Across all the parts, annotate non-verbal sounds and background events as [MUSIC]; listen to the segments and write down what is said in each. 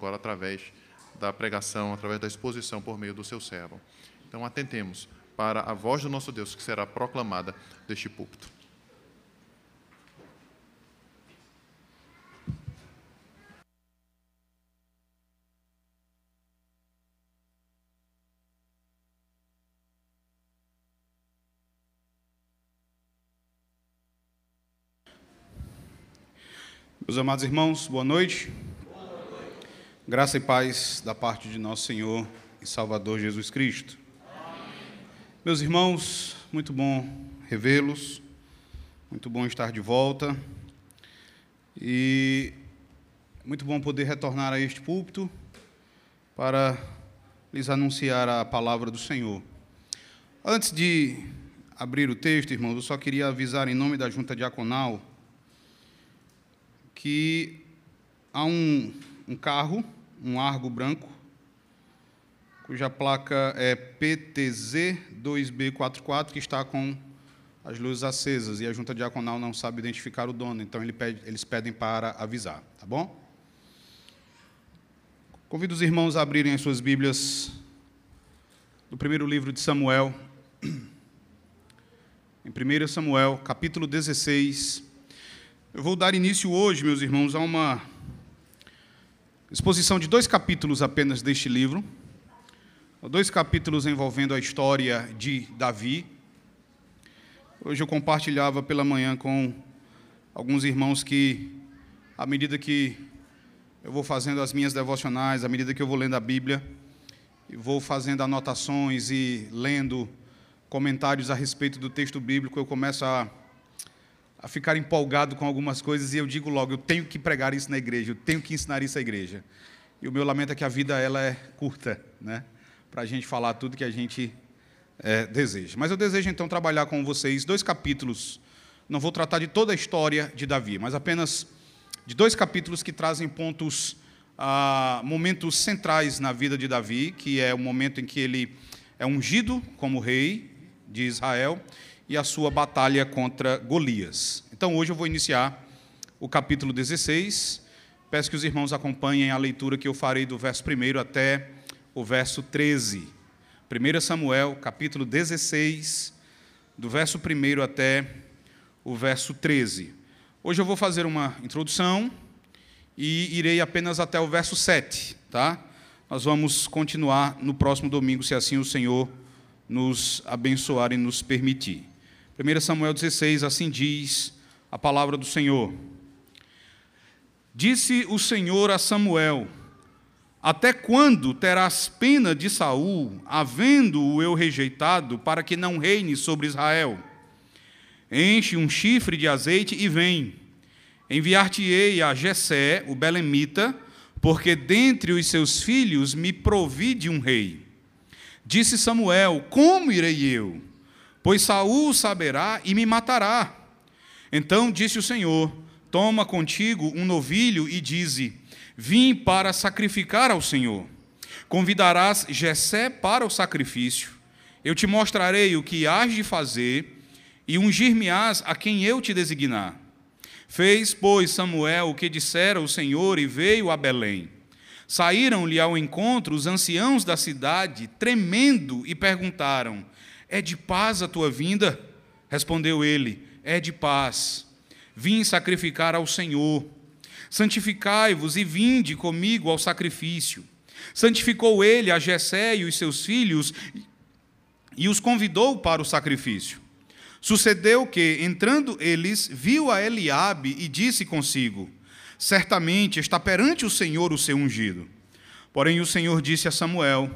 agora através da pregação, através da exposição por meio do seu servo. Então, atentemos para a voz do nosso Deus que será proclamada deste púlpito. Meus amados irmãos, boa noite. Graça e paz da parte de nosso Senhor e Salvador Jesus Cristo. Amém. Meus irmãos, muito bom revê-los, muito bom estar de volta e muito bom poder retornar a este púlpito para lhes anunciar a palavra do Senhor. Antes de abrir o texto, irmãos, eu só queria avisar em nome da junta diaconal que há um, um carro, um Argo branco, cuja placa é PTZ2B44, que está com as luzes acesas, e a junta diaconal não sabe identificar o dono, então ele pede, eles pedem para avisar, tá bom? Convido os irmãos a abrirem as suas Bíblias no primeiro livro de Samuel, [CLEARS THROAT] em 1 Samuel, capítulo 16, eu vou dar início hoje, meus irmãos, a uma exposição de dois capítulos apenas deste livro. Dois capítulos envolvendo a história de Davi. Hoje eu compartilhava pela manhã com alguns irmãos que, à medida que eu vou fazendo as minhas devocionais, à medida que eu vou lendo a Bíblia, e vou fazendo anotações e lendo comentários a respeito do texto bíblico, eu começo a a ficar empolgado com algumas coisas e eu digo logo, eu tenho que pregar isso na igreja, eu tenho que ensinar isso à igreja. E o meu lamento é que a vida ela é curta, né? Para a gente falar tudo que a gente é, deseja. Mas eu desejo então trabalhar com vocês dois capítulos. Não vou tratar de toda a história de Davi, mas apenas de dois capítulos que trazem pontos, ah, momentos centrais na vida de Davi, que é o momento em que ele é ungido como rei de Israel e a sua batalha contra Golias. Então hoje eu vou iniciar o capítulo 16. Peço que os irmãos acompanhem a leitura que eu farei do verso 1 até o verso 13. 1 Samuel, capítulo 16, do verso 1 até o verso 13. Hoje eu vou fazer uma introdução e irei apenas até o verso 7, tá? Nós vamos continuar no próximo domingo, se assim o Senhor nos abençoar e nos permitir. 1 Samuel 16, assim diz a palavra do Senhor. Disse o Senhor a Samuel: Até quando terás pena de Saul, havendo-o eu rejeitado, para que não reine sobre Israel? Enche um chifre de azeite e vem. Enviar-te-ei a Jessé, o belemita, porque dentre os seus filhos me provi de um rei. Disse Samuel: Como irei eu? Pois Saul saberá e me matará. Então disse o Senhor: Toma contigo um novilho e dize: Vim para sacrificar ao Senhor. Convidarás Jessé para o sacrifício. Eu te mostrarei o que hás de fazer e ungir-me-ás a quem eu te designar. Fez, pois, Samuel o que dissera o Senhor e veio a Belém. Saíram-lhe ao encontro os anciãos da cidade, tremendo, e perguntaram: é de paz a tua vinda? Respondeu ele: É de paz. Vim sacrificar ao Senhor. Santificai-vos e vinde comigo ao sacrifício. Santificou ele a Jessé e os seus filhos e os convidou para o sacrifício. Sucedeu que, entrando eles, viu a Eliabe e disse consigo: Certamente está perante o Senhor o seu ungido. Porém o Senhor disse a Samuel: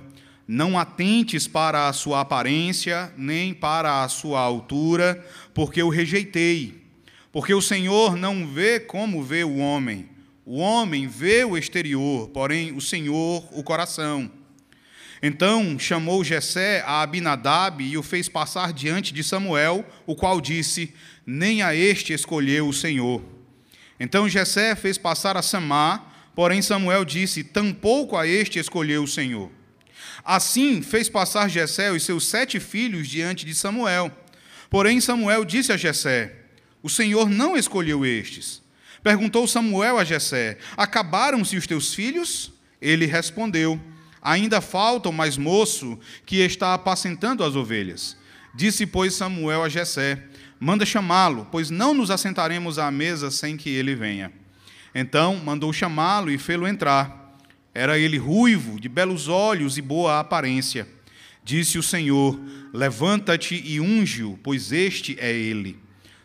não atentes para a sua aparência, nem para a sua altura, porque o rejeitei. Porque o Senhor não vê como vê o homem. O homem vê o exterior, porém o Senhor o coração. Então chamou Jessé a Abinadab e o fez passar diante de Samuel, o qual disse: Nem a este escolheu o Senhor. Então Jessé fez passar a Samar, porém Samuel disse: Tampouco a este escolheu o Senhor. Assim fez passar Jessé os seus sete filhos diante de Samuel. Porém Samuel disse a Jessé: O Senhor não escolheu estes. Perguntou Samuel a Jessé: Acabaram-se os teus filhos? Ele respondeu: Ainda falta o mais moço que está apacentando as ovelhas. Disse, pois, Samuel a Jessé: Manda chamá-lo, pois não nos assentaremos à mesa sem que ele venha. Então mandou chamá-lo e fê-lo entrar. Era ele ruivo, de belos olhos e boa aparência. Disse o Senhor: Levanta-te e unge-o, pois este é ele.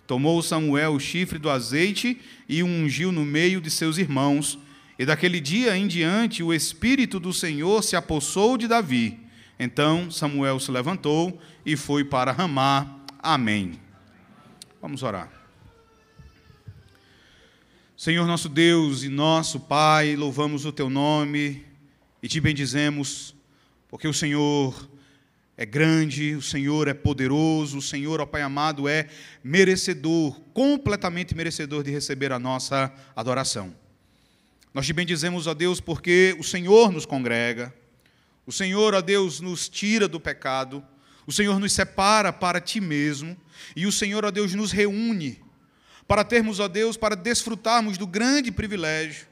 Tomou Samuel o chifre do azeite e o ungiu no meio de seus irmãos. E daquele dia em diante o Espírito do Senhor se apossou de Davi. Então Samuel se levantou e foi para Ramá. Amém. Vamos orar. Senhor nosso Deus e nosso Pai, louvamos o teu nome e te bendizemos, porque o Senhor é grande, o Senhor é poderoso, o Senhor, ó Pai amado, é merecedor, completamente merecedor de receber a nossa adoração. Nós te bendizemos, ó Deus, porque o Senhor nos congrega, o Senhor, ó Deus, nos tira do pecado, o Senhor nos separa para ti mesmo, e o Senhor, ó Deus, nos reúne para termos, ó Deus, para desfrutarmos do grande privilégio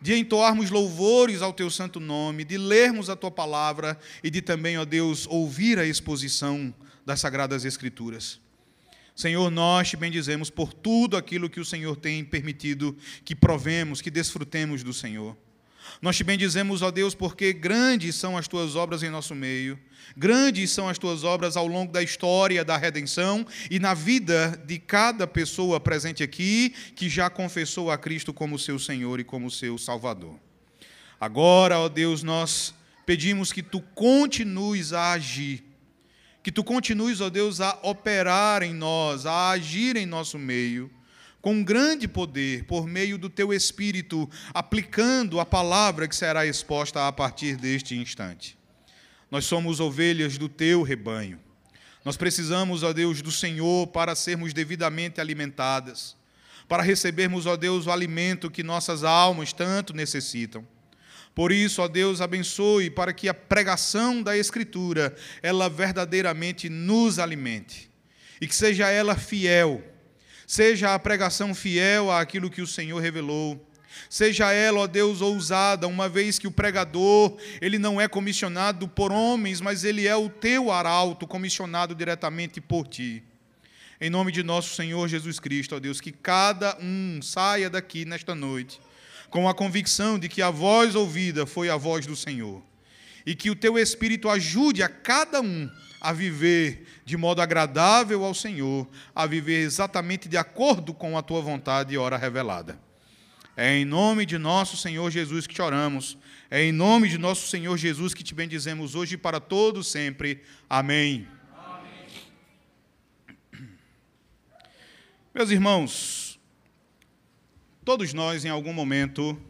de entoarmos louvores ao teu santo nome, de lermos a tua palavra e de também, ó Deus, ouvir a exposição das sagradas escrituras. Senhor, nós te bendizemos por tudo aquilo que o Senhor tem permitido que provemos, que desfrutemos do Senhor. Nós te bendizemos, ó Deus, porque grandes são as tuas obras em nosso meio, grandes são as tuas obras ao longo da história da redenção e na vida de cada pessoa presente aqui que já confessou a Cristo como seu Senhor e como seu Salvador. Agora, ó Deus, nós pedimos que tu continues a agir, que tu continues, ó Deus, a operar em nós, a agir em nosso meio com grande poder, por meio do teu Espírito, aplicando a palavra que será exposta a partir deste instante. Nós somos ovelhas do teu rebanho. Nós precisamos, ó Deus, do Senhor para sermos devidamente alimentadas, para recebermos, ó Deus, o alimento que nossas almas tanto necessitam. Por isso, ó Deus, abençoe para que a pregação da Escritura, ela verdadeiramente nos alimente e que seja ela fiel Seja a pregação fiel àquilo que o Senhor revelou. Seja ela, ó Deus, ousada, uma vez que o pregador, ele não é comissionado por homens, mas ele é o teu arauto, comissionado diretamente por ti. Em nome de nosso Senhor Jesus Cristo, ó Deus, que cada um saia daqui nesta noite com a convicção de que a voz ouvida foi a voz do Senhor. E que o teu Espírito ajude a cada um a viver de modo agradável ao Senhor, a viver exatamente de acordo com a tua vontade e hora revelada. É em nome de nosso Senhor Jesus que te oramos. É em nome de nosso Senhor Jesus que te bendizemos hoje e para todos sempre. Amém. Amém. Meus irmãos, todos nós em algum momento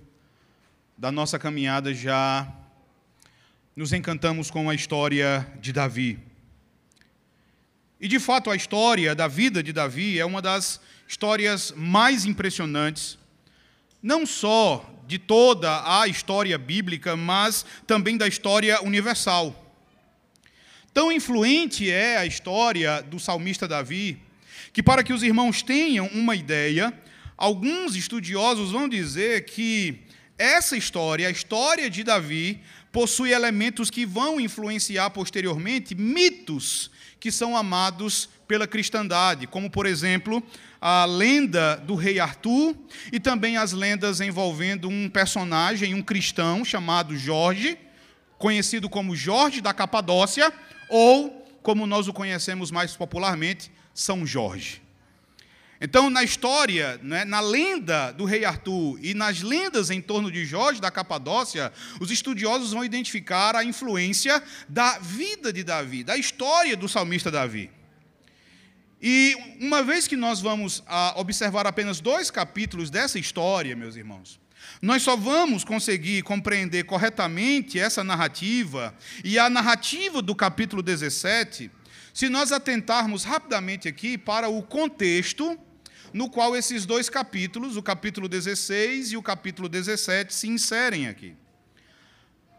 da nossa caminhada já nos encantamos com a história de Davi. E de fato, a história da vida de Davi é uma das histórias mais impressionantes, não só de toda a história bíblica, mas também da história universal. Tão influente é a história do salmista Davi, que, para que os irmãos tenham uma ideia, alguns estudiosos vão dizer que essa história, a história de Davi, possui elementos que vão influenciar posteriormente mitos que são amados pela cristandade, como, por exemplo, a lenda do rei Arthur e também as lendas envolvendo um personagem, um cristão chamado Jorge, conhecido como Jorge da Capadócia, ou, como nós o conhecemos mais popularmente, São Jorge. Então, na história, né, na lenda do rei Arthur e nas lendas em torno de Jorge da Capadócia, os estudiosos vão identificar a influência da vida de Davi, da história do salmista Davi. E uma vez que nós vamos ah, observar apenas dois capítulos dessa história, meus irmãos, nós só vamos conseguir compreender corretamente essa narrativa e a narrativa do capítulo 17 se nós atentarmos rapidamente aqui para o contexto no qual esses dois capítulos, o capítulo 16 e o capítulo 17, se inserem aqui.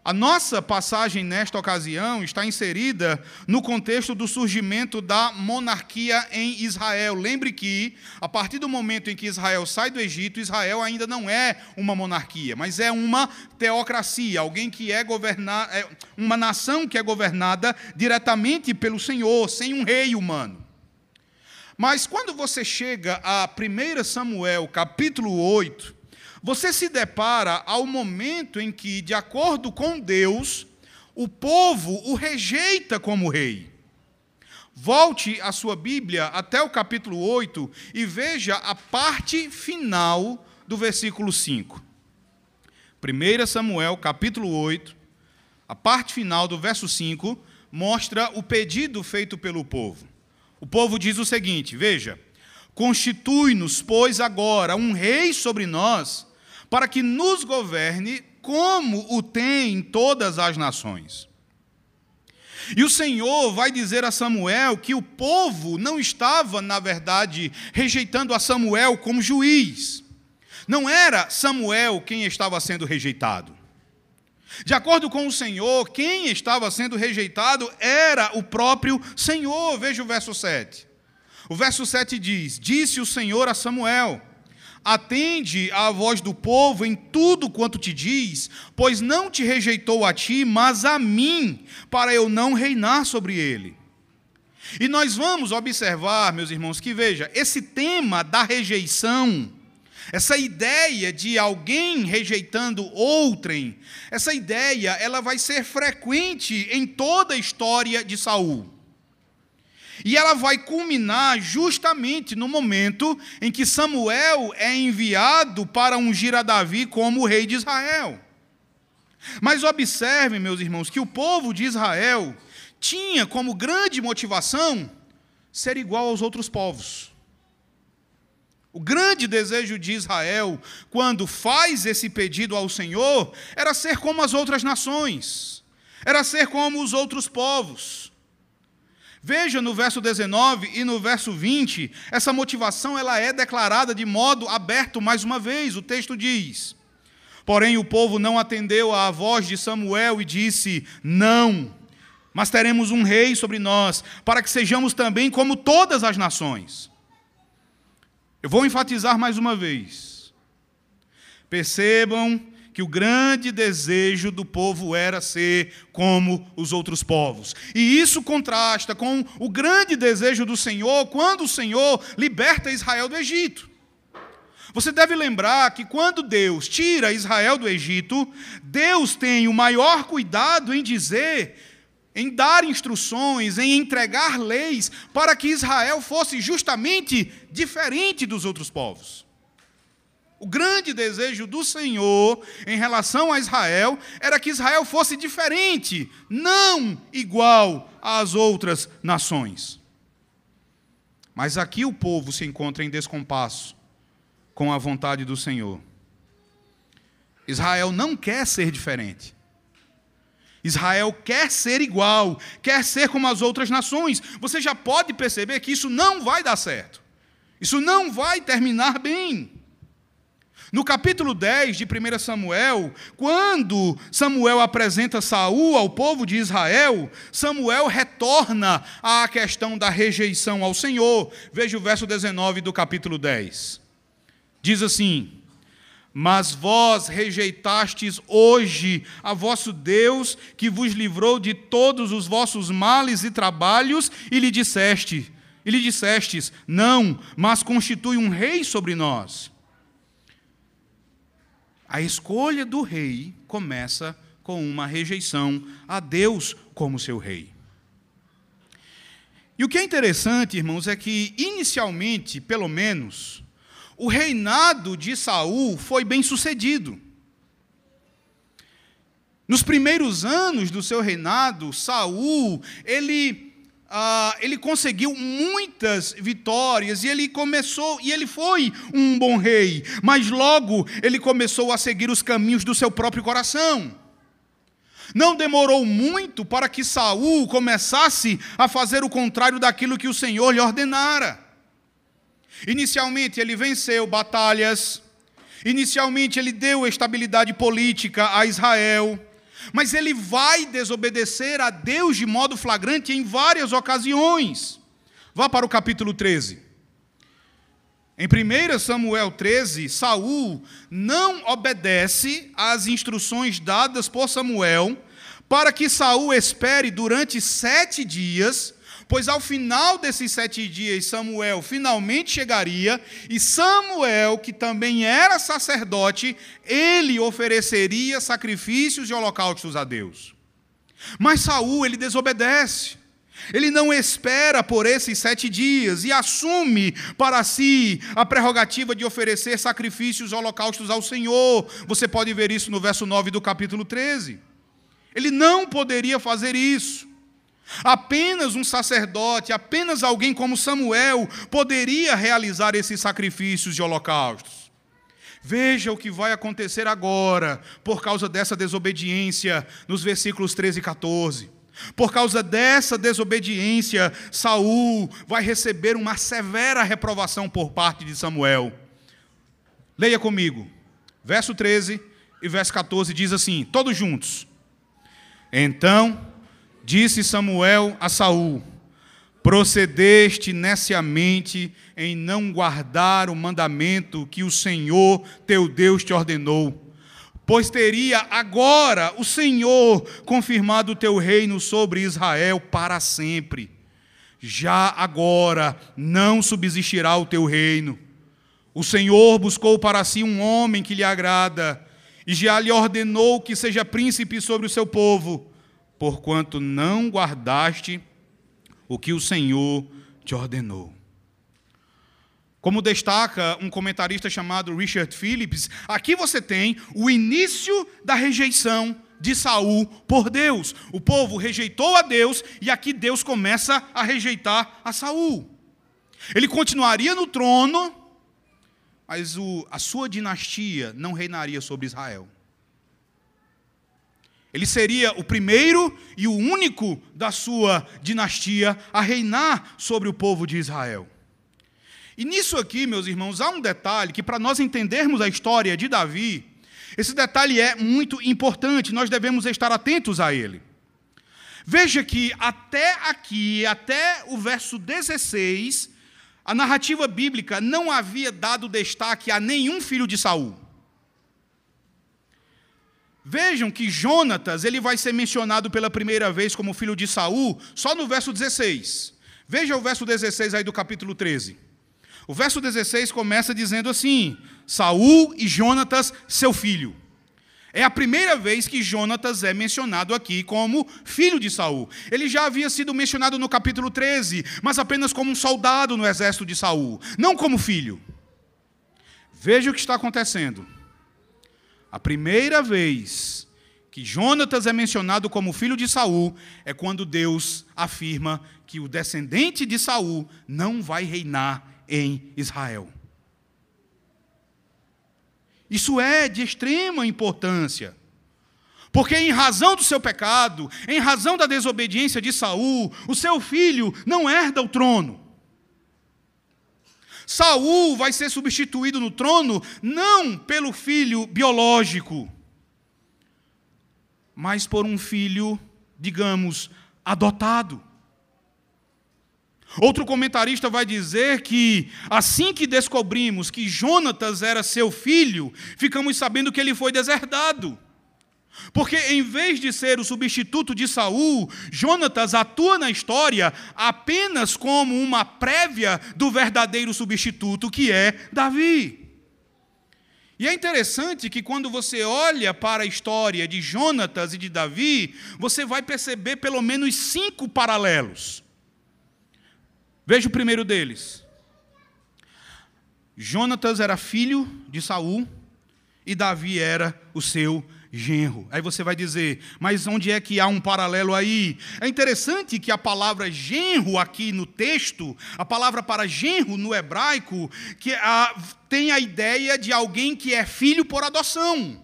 A nossa passagem nesta ocasião está inserida no contexto do surgimento da monarquia em Israel. Lembre que, a partir do momento em que Israel sai do Egito, Israel ainda não é uma monarquia, mas é uma teocracia, alguém que é governar, é uma nação que é governada diretamente pelo Senhor, sem um rei humano. Mas quando você chega a 1 Samuel, capítulo 8, você se depara ao momento em que, de acordo com Deus, o povo o rejeita como rei. Volte a sua Bíblia até o capítulo 8 e veja a parte final do versículo 5. 1 Samuel, capítulo 8, a parte final do verso 5, mostra o pedido feito pelo povo. O povo diz o seguinte: Veja, constitui-nos, pois, agora um rei sobre nós para que nos governe como o tem todas as nações. E o Senhor vai dizer a Samuel que o povo não estava, na verdade, rejeitando a Samuel como juiz. Não era Samuel quem estava sendo rejeitado. De acordo com o Senhor, quem estava sendo rejeitado era o próprio Senhor. Veja o verso 7. O verso 7 diz: Disse o Senhor a Samuel: Atende à voz do povo em tudo quanto te diz, pois não te rejeitou a ti, mas a mim, para eu não reinar sobre ele. E nós vamos observar, meus irmãos, que veja, esse tema da rejeição, essa ideia de alguém rejeitando outrem, essa ideia, ela vai ser frequente em toda a história de Saul. E ela vai culminar justamente no momento em que Samuel é enviado para ungir a Davi como rei de Israel. Mas observem, meus irmãos, que o povo de Israel tinha como grande motivação ser igual aos outros povos. O grande desejo de Israel, quando faz esse pedido ao Senhor, era ser como as outras nações, era ser como os outros povos. Veja no verso 19 e no verso 20, essa motivação ela é declarada de modo aberto mais uma vez. O texto diz: Porém o povo não atendeu à voz de Samuel e disse: Não, mas teremos um rei sobre nós, para que sejamos também como todas as nações. Eu vou enfatizar mais uma vez. Percebam que o grande desejo do povo era ser como os outros povos. E isso contrasta com o grande desejo do Senhor quando o Senhor liberta Israel do Egito. Você deve lembrar que quando Deus tira Israel do Egito, Deus tem o maior cuidado em dizer, em dar instruções, em entregar leis para que Israel fosse justamente diferente dos outros povos. O grande desejo do Senhor em relação a Israel era que Israel fosse diferente, não igual às outras nações. Mas aqui o povo se encontra em descompasso com a vontade do Senhor. Israel não quer ser diferente. Israel quer ser igual, quer ser como as outras nações. Você já pode perceber que isso não vai dar certo. Isso não vai terminar bem. No capítulo 10 de 1 Samuel, quando Samuel apresenta Saul ao povo de Israel, Samuel retorna à questão da rejeição ao Senhor. Veja o verso 19 do capítulo 10. Diz assim: Mas vós rejeitastes hoje a vosso Deus, que vos livrou de todos os vossos males e trabalhos, e lhe disseste, e lhe dissestes: Não, mas constitui um rei sobre nós. A escolha do rei começa com uma rejeição a Deus como seu rei. E o que é interessante, irmãos, é que inicialmente, pelo menos, o reinado de Saul foi bem sucedido. Nos primeiros anos do seu reinado, Saul, ele ah, ele conseguiu muitas vitórias e ele começou e ele foi um bom rei, mas logo ele começou a seguir os caminhos do seu próprio coração. Não demorou muito para que Saul começasse a fazer o contrário daquilo que o Senhor lhe ordenara. Inicialmente ele venceu batalhas, inicialmente ele deu estabilidade política a Israel, mas ele vai desobedecer a Deus de modo flagrante em várias ocasiões. Vá para o capítulo 13. Em 1 Samuel 13, Saul não obedece às instruções dadas por Samuel para que Saul espere durante sete dias, pois ao final desses sete dias Samuel finalmente chegaria, e Samuel, que também era sacerdote, ele ofereceria sacrifícios e holocaustos a Deus. Mas Saul ele desobedece. Ele não espera por esses sete dias e assume para si a prerrogativa de oferecer sacrifícios e holocaustos ao Senhor. Você pode ver isso no verso 9 do capítulo 13. Ele não poderia fazer isso. Apenas um sacerdote, apenas alguém como Samuel poderia realizar esses sacrifícios e holocaustos. Veja o que vai acontecer agora por causa dessa desobediência nos versículos 13 e 14. Por causa dessa desobediência, Saul vai receber uma severa reprovação por parte de Samuel. Leia comigo. Verso 13 e verso 14 diz assim, todos juntos. Então disse Samuel a Saul: Procedeste neciamente em não guardar o mandamento que o Senhor teu Deus te ordenou pois teria agora o Senhor confirmado o teu reino sobre Israel para sempre. Já agora não subsistirá o teu reino. O Senhor buscou para si um homem que lhe agrada, e já lhe ordenou que seja príncipe sobre o seu povo, porquanto não guardaste o que o Senhor te ordenou. Como destaca um comentarista chamado Richard Phillips, aqui você tem o início da rejeição de Saul por Deus. O povo rejeitou a Deus e aqui Deus começa a rejeitar a Saul. Ele continuaria no trono, mas o, a sua dinastia não reinaria sobre Israel. Ele seria o primeiro e o único da sua dinastia a reinar sobre o povo de Israel. E nisso aqui, meus irmãos, há um detalhe que, para nós entendermos a história de Davi, esse detalhe é muito importante, nós devemos estar atentos a ele. Veja que até aqui, até o verso 16, a narrativa bíblica não havia dado destaque a nenhum filho de Saul. Vejam que Jonatas, ele vai ser mencionado pela primeira vez como filho de Saul só no verso 16. Veja o verso 16 aí do capítulo 13. O verso 16 começa dizendo assim: Saul e Jonatas, seu filho. É a primeira vez que Jonatas é mencionado aqui como filho de Saul. Ele já havia sido mencionado no capítulo 13, mas apenas como um soldado no exército de Saul, não como filho. Veja o que está acontecendo. A primeira vez que Jonatas é mencionado como filho de Saul é quando Deus afirma que o descendente de Saul não vai reinar em Israel. Isso é de extrema importância. Porque em razão do seu pecado, em razão da desobediência de Saul, o seu filho não herda o trono. Saul vai ser substituído no trono não pelo filho biológico, mas por um filho, digamos, adotado. Outro comentarista vai dizer que, assim que descobrimos que Jonatas era seu filho, ficamos sabendo que ele foi deserdado. Porque em vez de ser o substituto de Saul, Jonatas atua na história apenas como uma prévia do verdadeiro substituto que é Davi. E é interessante que quando você olha para a história de Jonatas e de Davi, você vai perceber pelo menos cinco paralelos. Veja o primeiro deles. Jonatas era filho de Saul e Davi era o seu genro. Aí você vai dizer, mas onde é que há um paralelo aí? É interessante que a palavra genro aqui no texto, a palavra para genro no hebraico, que a, tem a ideia de alguém que é filho por adoção,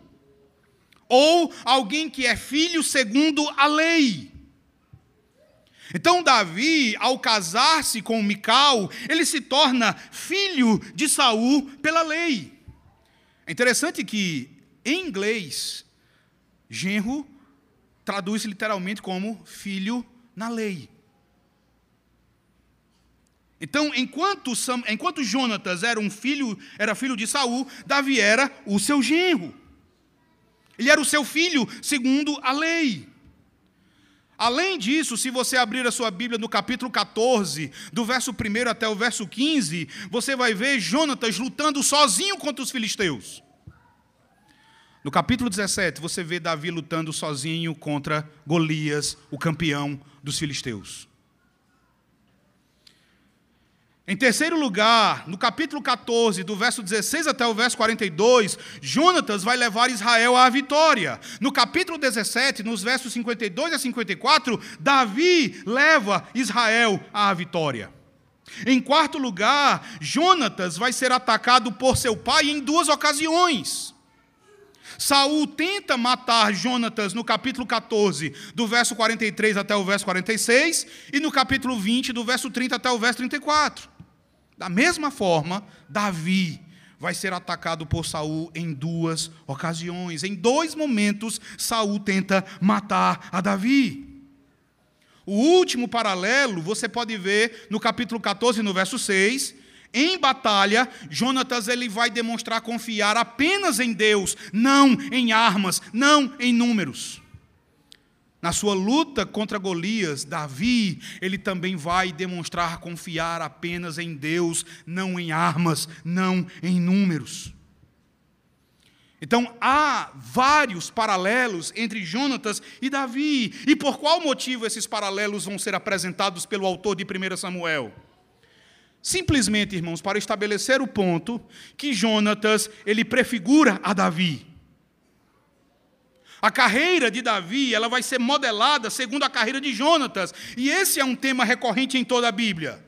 ou alguém que é filho segundo a lei. Então Davi, ao casar-se com Mical, ele se torna filho de Saul pela lei. É interessante que em inglês, genro traduz literalmente como filho na lei. Então, enquanto, enquanto Jonatas era um filho, era filho de Saul, Davi era o seu genro. Ele era o seu filho segundo a lei. Além disso, se você abrir a sua Bíblia no capítulo 14, do verso 1 até o verso 15, você vai ver Jonatas lutando sozinho contra os filisteus. No capítulo 17, você vê Davi lutando sozinho contra Golias, o campeão dos filisteus. Em terceiro lugar, no capítulo 14, do verso 16 até o verso 42, Jonatas vai levar Israel à vitória. No capítulo 17, nos versos 52 a 54, Davi leva Israel à vitória. Em quarto lugar, Jonatas vai ser atacado por seu pai em duas ocasiões. Saul tenta matar Jonatas no capítulo 14, do verso 43 até o verso 46, e no capítulo 20, do verso 30 até o verso 34. Da mesma forma, Davi vai ser atacado por Saul em duas ocasiões. Em dois momentos, Saul tenta matar a Davi. O último paralelo você pode ver no capítulo 14, no verso 6. Em batalha, Jonatas ele vai demonstrar confiar apenas em Deus, não em armas, não em números. Na sua luta contra Golias, Davi, ele também vai demonstrar confiar apenas em Deus, não em armas, não em números. Então há vários paralelos entre Jonatas e Davi. E por qual motivo esses paralelos vão ser apresentados pelo autor de 1 Samuel? Simplesmente, irmãos, para estabelecer o ponto que Jonatas, ele prefigura a Davi. A carreira de Davi, ela vai ser modelada segundo a carreira de Jonatas, e esse é um tema recorrente em toda a Bíblia.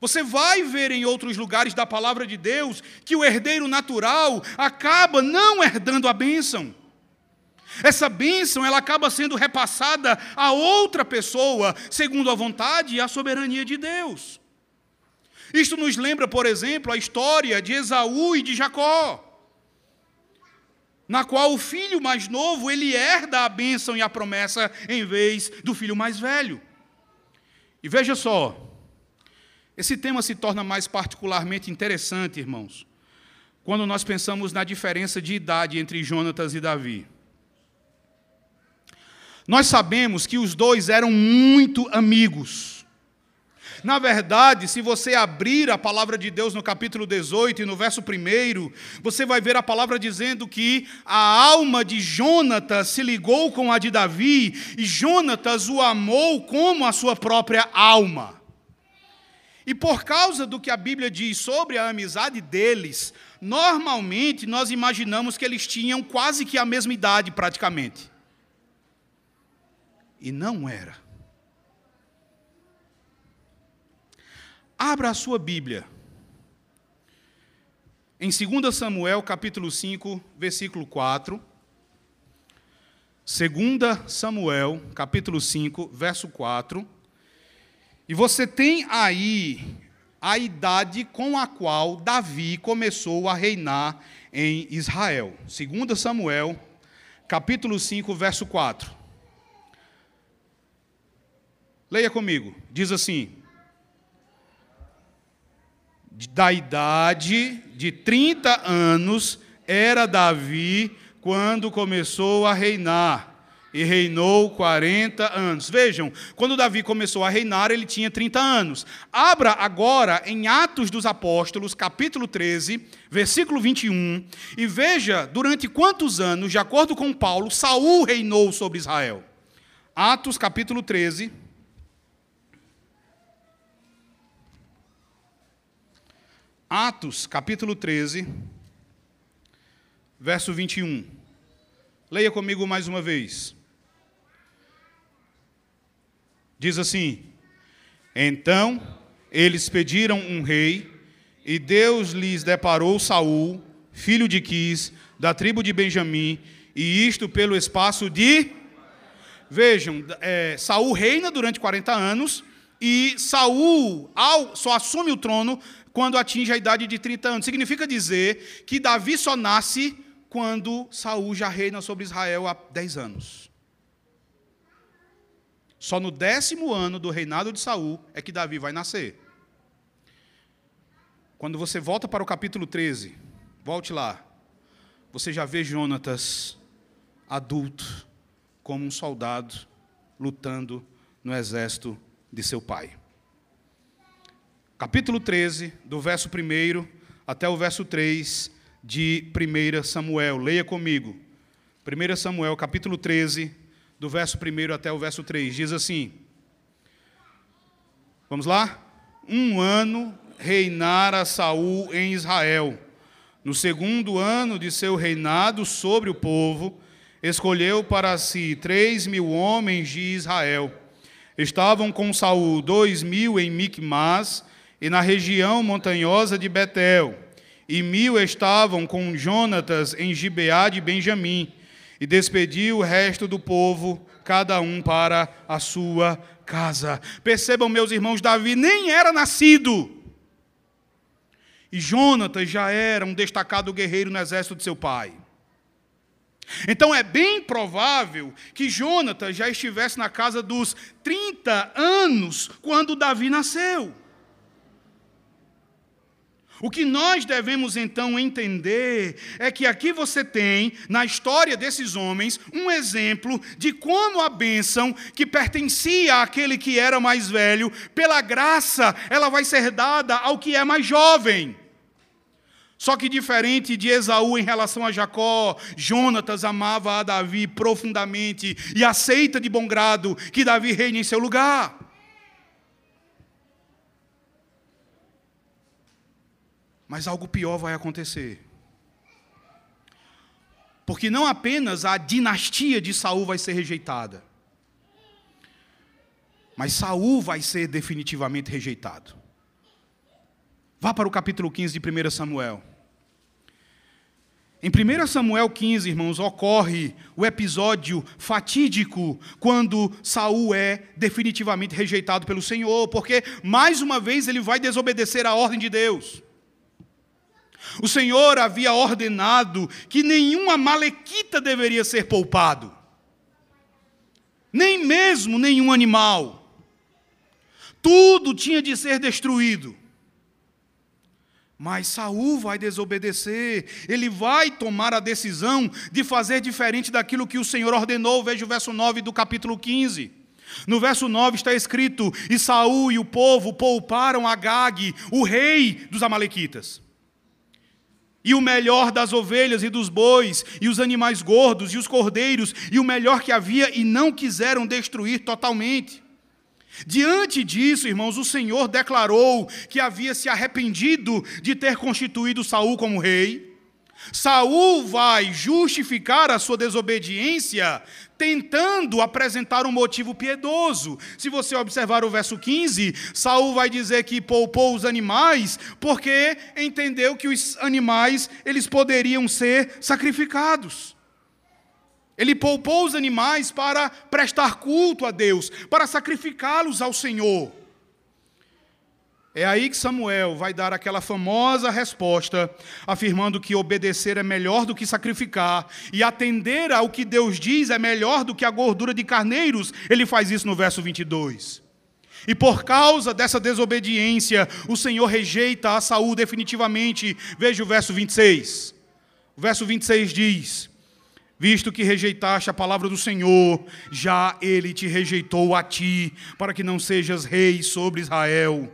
Você vai ver em outros lugares da palavra de Deus que o herdeiro natural acaba não herdando a bênção. Essa bênção ela acaba sendo repassada a outra pessoa, segundo a vontade e a soberania de Deus. Isto nos lembra, por exemplo, a história de Esaú e de Jacó na qual o filho mais novo ele herda a bênção e a promessa em vez do filho mais velho. E veja só, esse tema se torna mais particularmente interessante, irmãos, quando nós pensamos na diferença de idade entre Jonatas e Davi. Nós sabemos que os dois eram muito amigos. Na verdade, se você abrir a palavra de Deus no capítulo 18 e no verso 1, você vai ver a palavra dizendo que a alma de Jonatas se ligou com a de Davi e Jonatas o amou como a sua própria alma. E por causa do que a Bíblia diz sobre a amizade deles, normalmente nós imaginamos que eles tinham quase que a mesma idade, praticamente. E não era. Abra a sua Bíblia. Em 2 Samuel, capítulo 5, versículo 4. 2 Samuel, capítulo 5, verso 4. E você tem aí a idade com a qual Davi começou a reinar em Israel. 2 Samuel, capítulo 5, verso 4. Leia comigo. Diz assim: da idade de 30 anos era Davi quando começou a reinar. E reinou 40 anos. Vejam, quando Davi começou a reinar, ele tinha 30 anos. Abra agora em Atos dos Apóstolos, capítulo 13, versículo 21, e veja durante quantos anos, de acordo com Paulo, Saul reinou sobre Israel. Atos, capítulo 13, Atos, capítulo 13, verso 21. Leia comigo mais uma vez. Diz assim: Então eles pediram um rei, e Deus lhes deparou Saul, filho de Quis, da tribo de Benjamim, e isto pelo espaço de. Vejam, é, Saul reina durante 40 anos, e Saul ao, só assume o trono quando atinge a idade de 30 anos. Significa dizer que Davi só nasce quando Saul já reina sobre Israel há 10 anos. Só no décimo ano do reinado de Saul é que Davi vai nascer. Quando você volta para o capítulo 13, volte lá, você já vê Jonatas adulto, como um soldado, lutando no exército de seu pai. Capítulo 13, do verso 1 até o verso 3 de 1 Samuel. Leia comigo. 1 Samuel, capítulo 13, do verso 1 até o verso 3. Diz assim: Vamos lá? Um ano reinara Saul em Israel. No segundo ano de seu reinado sobre o povo, escolheu para si três mil homens de Israel. Estavam com Saul dois mil em Micmas e na região montanhosa de Betel, e mil estavam com Jonatas em Gibeá de Benjamim, e despediu o resto do povo, cada um para a sua casa. Percebam, meus irmãos, Davi nem era nascido. E Jonatas já era um destacado guerreiro no exército de seu pai. Então é bem provável que Jonatas já estivesse na casa dos 30 anos quando Davi nasceu. O que nós devemos então entender é que aqui você tem, na história desses homens, um exemplo de como a bênção que pertencia àquele que era mais velho, pela graça, ela vai ser dada ao que é mais jovem. Só que diferente de Esaú em relação a Jacó, Jonatas amava a Davi profundamente e aceita de bom grado que Davi reine em seu lugar. Mas algo pior vai acontecer. Porque não apenas a dinastia de Saul vai ser rejeitada, mas Saul vai ser definitivamente rejeitado. Vá para o capítulo 15 de 1 Samuel. Em 1 Samuel 15, irmãos, ocorre o episódio fatídico quando Saul é definitivamente rejeitado pelo Senhor, porque mais uma vez ele vai desobedecer a ordem de Deus. O Senhor havia ordenado que nenhuma malequita deveria ser poupado, nem mesmo nenhum animal. Tudo tinha de ser destruído. Mas Saul vai desobedecer, ele vai tomar a decisão de fazer diferente daquilo que o Senhor ordenou. Veja o verso 9 do capítulo 15. No verso 9 está escrito: E Saul e o povo pouparam Agag, o rei dos Amalequitas e o melhor das ovelhas e dos bois, e os animais gordos, e os cordeiros, e o melhor que havia, e não quiseram destruir totalmente. Diante disso, irmãos, o Senhor declarou que havia se arrependido de ter constituído Saul como rei. Saul vai justificar a sua desobediência tentando apresentar um motivo piedoso. Se você observar o verso 15, Saul vai dizer que poupou os animais porque entendeu que os animais eles poderiam ser sacrificados. Ele poupou os animais para prestar culto a Deus, para sacrificá-los ao Senhor. É aí que Samuel vai dar aquela famosa resposta, afirmando que obedecer é melhor do que sacrificar, e atender ao que Deus diz é melhor do que a gordura de carneiros. Ele faz isso no verso 22. E por causa dessa desobediência, o Senhor rejeita a Saul definitivamente. Veja o verso 26. O verso 26 diz: Visto que rejeitaste a palavra do Senhor, já ele te rejeitou a ti, para que não sejas rei sobre Israel.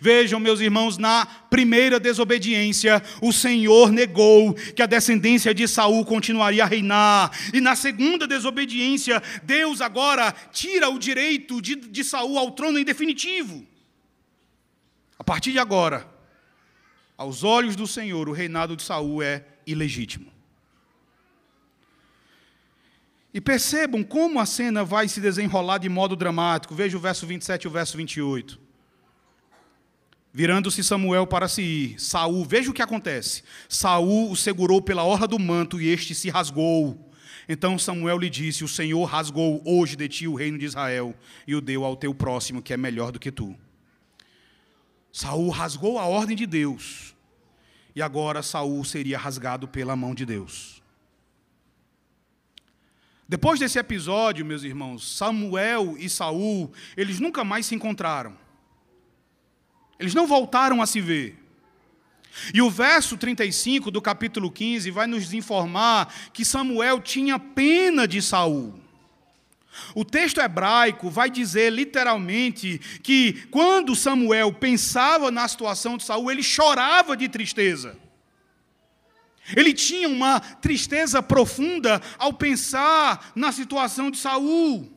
Vejam, meus irmãos, na primeira desobediência, o Senhor negou que a descendência de Saul continuaria a reinar. E na segunda desobediência, Deus agora tira o direito de, de Saul ao trono em definitivo. A partir de agora, aos olhos do Senhor, o reinado de Saul é ilegítimo. E percebam como a cena vai se desenrolar de modo dramático. Veja o verso 27 e o verso 28. Virando-se Samuel para se ir, Saul, veja o que acontece. Saul o segurou pela orla do manto e este se rasgou. Então Samuel lhe disse: O Senhor rasgou hoje de ti o reino de Israel e o deu ao teu próximo, que é melhor do que tu. Saul rasgou a ordem de Deus. E agora Saul seria rasgado pela mão de Deus. Depois desse episódio, meus irmãos, Samuel e Saul, eles nunca mais se encontraram. Eles não voltaram a se ver. E o verso 35 do capítulo 15 vai nos informar que Samuel tinha pena de Saul. O texto hebraico vai dizer literalmente que quando Samuel pensava na situação de Saul, ele chorava de tristeza. Ele tinha uma tristeza profunda ao pensar na situação de Saul.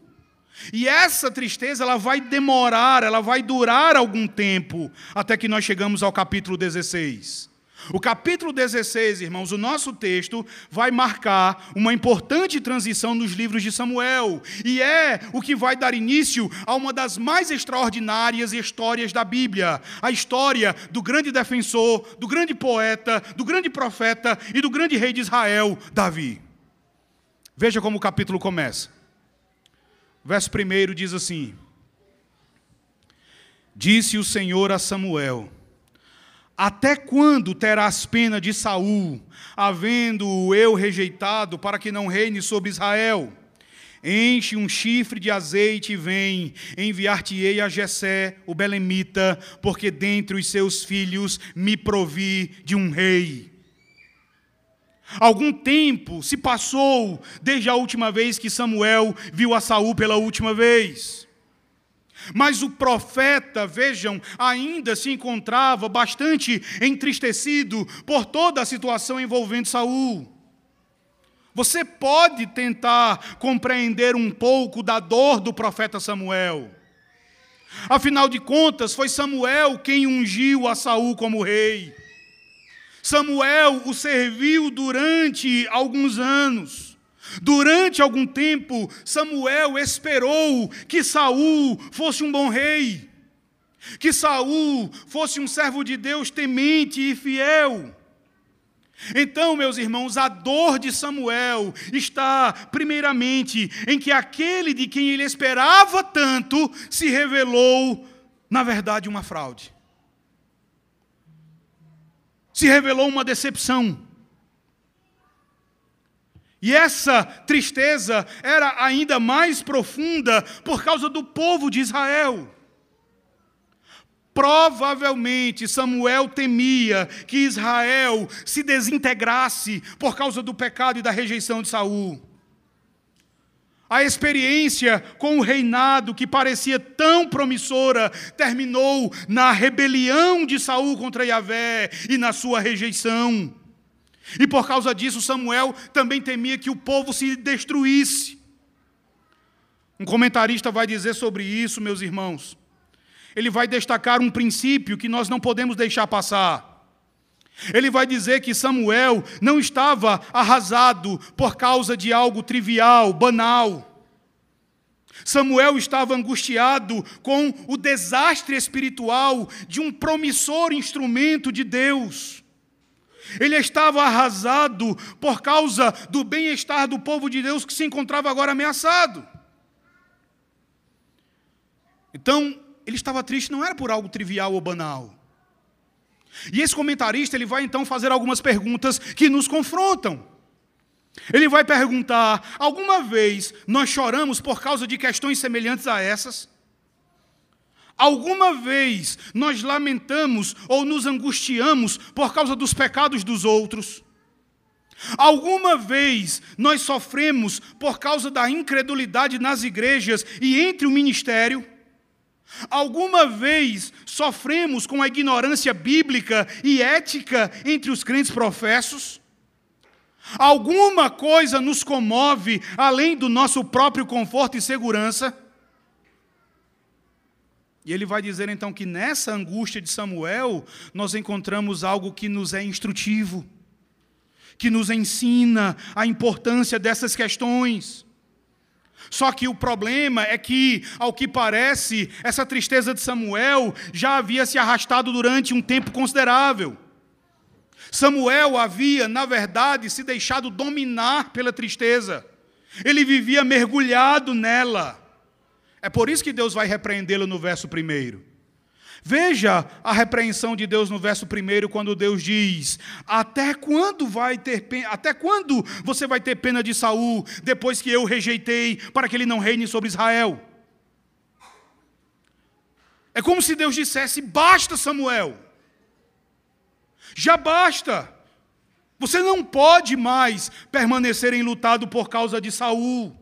E essa tristeza ela vai demorar, ela vai durar algum tempo, até que nós chegamos ao capítulo 16. O capítulo 16, irmãos, o nosso texto vai marcar uma importante transição nos livros de Samuel, e é o que vai dar início a uma das mais extraordinárias histórias da Bíblia, a história do grande defensor, do grande poeta, do grande profeta e do grande rei de Israel, Davi. Veja como o capítulo começa. Verso 1 diz assim: Disse o Senhor a Samuel: Até quando terás pena de Saul, havendo eu rejeitado, para que não reine sobre Israel? Enche um chifre de azeite e vem, enviar-te-ei a Jessé, o belemita, porque dentre os seus filhos me provi de um rei. Algum tempo se passou desde a última vez que Samuel viu a Saul pela última vez. Mas o profeta, vejam, ainda se encontrava bastante entristecido por toda a situação envolvendo Saul. Você pode tentar compreender um pouco da dor do profeta Samuel. Afinal de contas, foi Samuel quem ungiu a Saul como rei. Samuel o serviu durante alguns anos. Durante algum tempo, Samuel esperou que Saul fosse um bom rei, que Saul fosse um servo de Deus temente e fiel. Então, meus irmãos, a dor de Samuel está, primeiramente, em que aquele de quem ele esperava tanto se revelou, na verdade, uma fraude se revelou uma decepção. E essa tristeza era ainda mais profunda por causa do povo de Israel. Provavelmente Samuel temia que Israel se desintegrasse por causa do pecado e da rejeição de Saul. A experiência com o reinado que parecia tão promissora terminou na rebelião de Saul contra Yahvé e na sua rejeição. E por causa disso, Samuel também temia que o povo se destruísse. Um comentarista vai dizer sobre isso, meus irmãos. Ele vai destacar um princípio que nós não podemos deixar passar. Ele vai dizer que Samuel não estava arrasado por causa de algo trivial, banal. Samuel estava angustiado com o desastre espiritual de um promissor instrumento de Deus. Ele estava arrasado por causa do bem-estar do povo de Deus que se encontrava agora ameaçado. Então, ele estava triste não era por algo trivial ou banal. E esse comentarista ele vai então fazer algumas perguntas que nos confrontam. Ele vai perguntar: alguma vez nós choramos por causa de questões semelhantes a essas? Alguma vez nós lamentamos ou nos angustiamos por causa dos pecados dos outros? Alguma vez nós sofremos por causa da incredulidade nas igrejas e entre o ministério? Alguma vez sofremos com a ignorância bíblica e ética entre os crentes professos? Alguma coisa nos comove além do nosso próprio conforto e segurança? E ele vai dizer então que nessa angústia de Samuel, nós encontramos algo que nos é instrutivo, que nos ensina a importância dessas questões. Só que o problema é que, ao que parece, essa tristeza de Samuel já havia se arrastado durante um tempo considerável. Samuel havia, na verdade, se deixado dominar pela tristeza. Ele vivia mergulhado nela. É por isso que Deus vai repreendê-lo no verso primeiro. Veja a repreensão de Deus no verso 1, quando Deus diz: Até quando vai ter pena, até quando você vai ter pena de Saul, depois que eu rejeitei, para que ele não reine sobre Israel? É como se Deus dissesse: Basta, Samuel. Já basta. Você não pode mais permanecer enlutado por causa de Saul.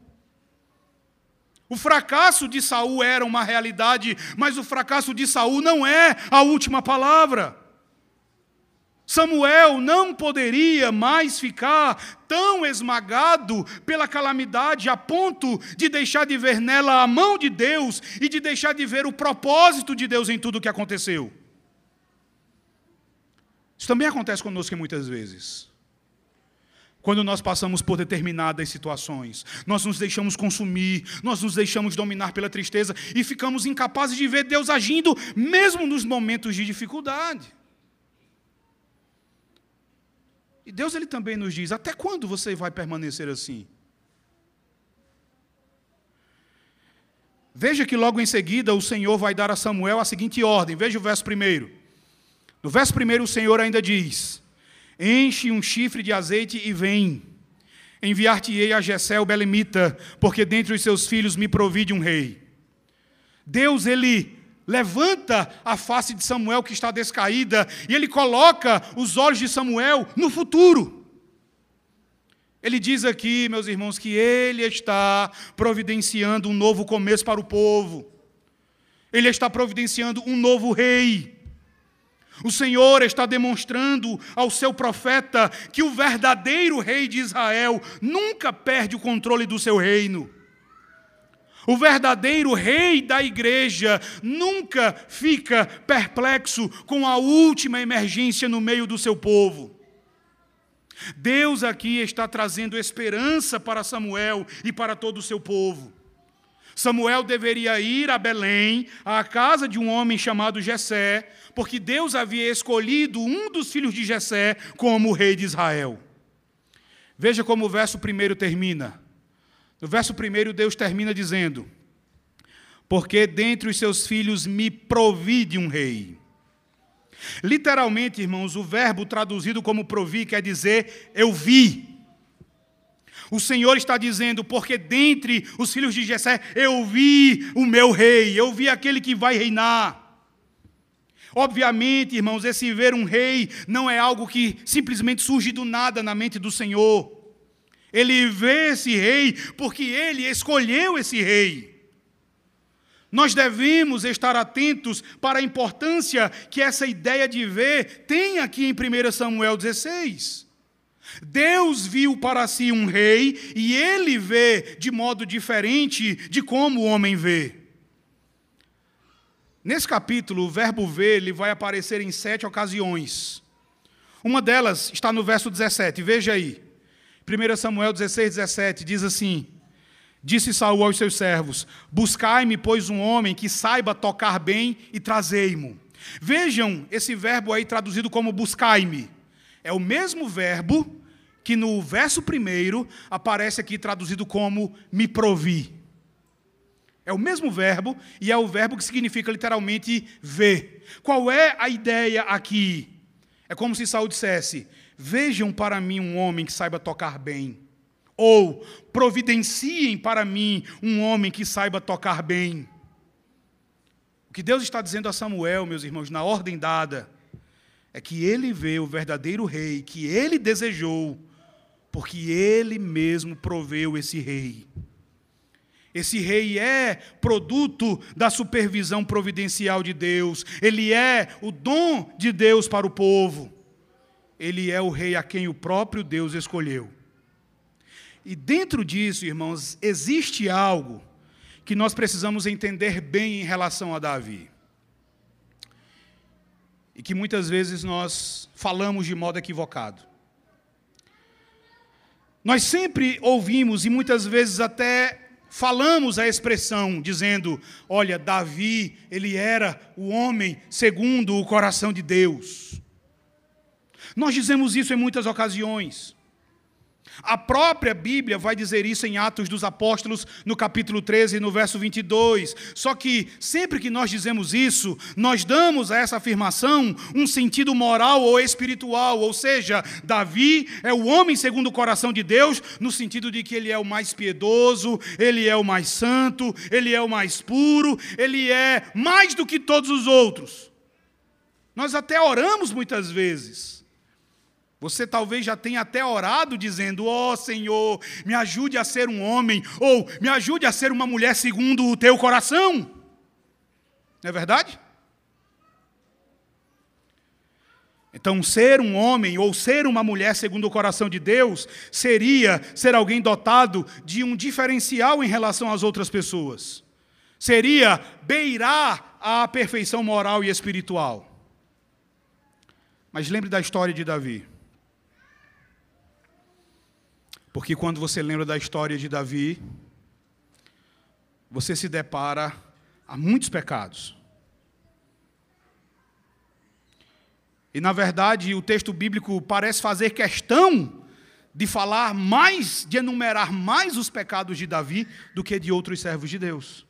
O fracasso de Saul era uma realidade, mas o fracasso de Saul não é a última palavra. Samuel não poderia mais ficar tão esmagado pela calamidade a ponto de deixar de ver nela a mão de Deus e de deixar de ver o propósito de Deus em tudo o que aconteceu. Isso também acontece conosco muitas vezes. Quando nós passamos por determinadas situações, nós nos deixamos consumir, nós nos deixamos dominar pela tristeza e ficamos incapazes de ver Deus agindo, mesmo nos momentos de dificuldade. E Deus ele também nos diz: até quando você vai permanecer assim? Veja que logo em seguida o Senhor vai dar a Samuel a seguinte ordem. Veja o verso primeiro. No verso primeiro o Senhor ainda diz: Enche um chifre de azeite e vem. Enviar-te-ei a Jessé o Belemita, porque dentre os seus filhos me provide um rei. Deus, ele levanta a face de Samuel que está descaída e ele coloca os olhos de Samuel no futuro. Ele diz aqui, meus irmãos, que ele está providenciando um novo começo para o povo. Ele está providenciando um novo rei. O Senhor está demonstrando ao seu profeta que o verdadeiro rei de Israel nunca perde o controle do seu reino. O verdadeiro rei da igreja nunca fica perplexo com a última emergência no meio do seu povo. Deus aqui está trazendo esperança para Samuel e para todo o seu povo. Samuel deveria ir a Belém, à casa de um homem chamado Jessé, porque Deus havia escolhido um dos filhos de Jessé como rei de Israel. Veja como o verso primeiro termina. No verso primeiro, Deus termina dizendo: Porque dentre os seus filhos me provide um rei. Literalmente, irmãos, o verbo traduzido como provi quer dizer eu vi. O Senhor está dizendo, porque dentre os filhos de Jessé eu vi o meu rei, eu vi aquele que vai reinar. Obviamente, irmãos, esse ver um rei não é algo que simplesmente surge do nada na mente do Senhor. Ele vê esse rei porque ele escolheu esse rei. Nós devemos estar atentos para a importância que essa ideia de ver tem aqui em 1 Samuel 16. Deus viu para si um rei e ele vê de modo diferente de como o homem vê. Nesse capítulo, o verbo ver ele vai aparecer em sete ocasiões. Uma delas está no verso 17, veja aí. 1 Samuel 16, 17 diz assim: Disse Saul aos seus servos: Buscai-me, pois, um homem que saiba tocar bem e trazei-mo. Vejam esse verbo aí traduzido como buscai-me. É o mesmo verbo que no verso primeiro aparece aqui traduzido como me provi. É o mesmo verbo e é o verbo que significa literalmente ver. Qual é a ideia aqui? É como se Saul dissesse: Vejam para mim um homem que saiba tocar bem. Ou providenciem para mim um homem que saiba tocar bem. O que Deus está dizendo a Samuel, meus irmãos, na ordem dada, é que ele vê o verdadeiro rei que ele desejou porque ele mesmo proveu esse rei. Esse rei é produto da supervisão providencial de Deus, ele é o dom de Deus para o povo. Ele é o rei a quem o próprio Deus escolheu. E dentro disso, irmãos, existe algo que nós precisamos entender bem em relação a Davi. E que muitas vezes nós falamos de modo equivocado. Nós sempre ouvimos e muitas vezes até falamos a expressão dizendo: "Olha, Davi, ele era o homem segundo o coração de Deus". Nós dizemos isso em muitas ocasiões. A própria Bíblia vai dizer isso em Atos dos Apóstolos, no capítulo 13, no verso 22. Só que sempre que nós dizemos isso, nós damos a essa afirmação um sentido moral ou espiritual, ou seja, Davi é o homem segundo o coração de Deus, no sentido de que ele é o mais piedoso, ele é o mais santo, ele é o mais puro, ele é mais do que todos os outros. Nós até oramos muitas vezes. Você talvez já tenha até orado dizendo: Ó oh, Senhor, me ajude a ser um homem, ou me ajude a ser uma mulher segundo o teu coração. Não é verdade? Então, ser um homem ou ser uma mulher segundo o coração de Deus seria ser alguém dotado de um diferencial em relação às outras pessoas. Seria beirar a perfeição moral e espiritual. Mas lembre da história de Davi. Porque quando você lembra da história de Davi, você se depara a muitos pecados. E, na verdade, o texto bíblico parece fazer questão de falar mais, de enumerar mais os pecados de Davi do que de outros servos de Deus.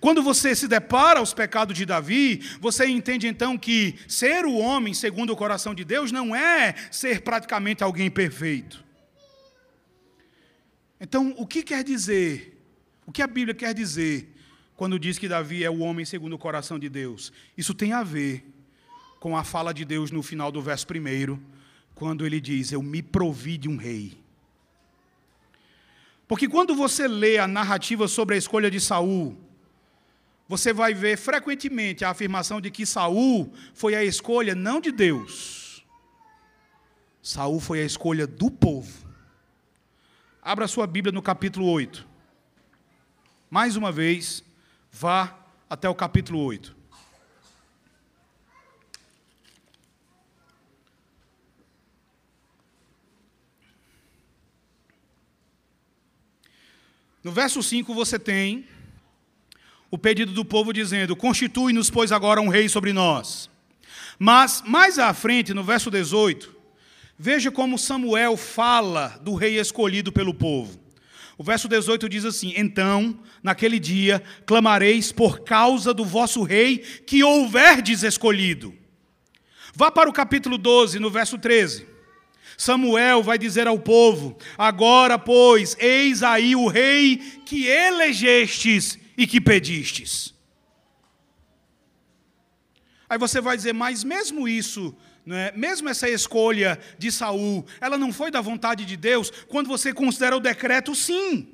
Quando você se depara aos pecados de Davi, você entende então que ser o homem segundo o coração de Deus não é ser praticamente alguém perfeito. Então, o que quer dizer? O que a Bíblia quer dizer quando diz que Davi é o homem segundo o coração de Deus? Isso tem a ver com a fala de Deus no final do verso primeiro, quando ele diz: Eu me provi de um rei. Porque quando você lê a narrativa sobre a escolha de Saul, você vai ver frequentemente a afirmação de que Saul foi a escolha não de Deus. Saul foi a escolha do povo. Abra sua Bíblia no capítulo 8. Mais uma vez, vá até o capítulo 8. No verso 5 você tem o pedido do povo dizendo: Constitui-nos, pois, agora um rei sobre nós. Mas, mais à frente, no verso 18, Veja como Samuel fala do rei escolhido pelo povo. O verso 18 diz assim: Então, naquele dia, clamareis por causa do vosso rei que houverdes escolhido. Vá para o capítulo 12, no verso 13. Samuel vai dizer ao povo: Agora, pois, eis aí o rei que elegestes e que pedistes. Aí você vai dizer, mas mesmo isso é? mesmo essa escolha de Saul, ela não foi da vontade de Deus, quando você considera o decreto, sim.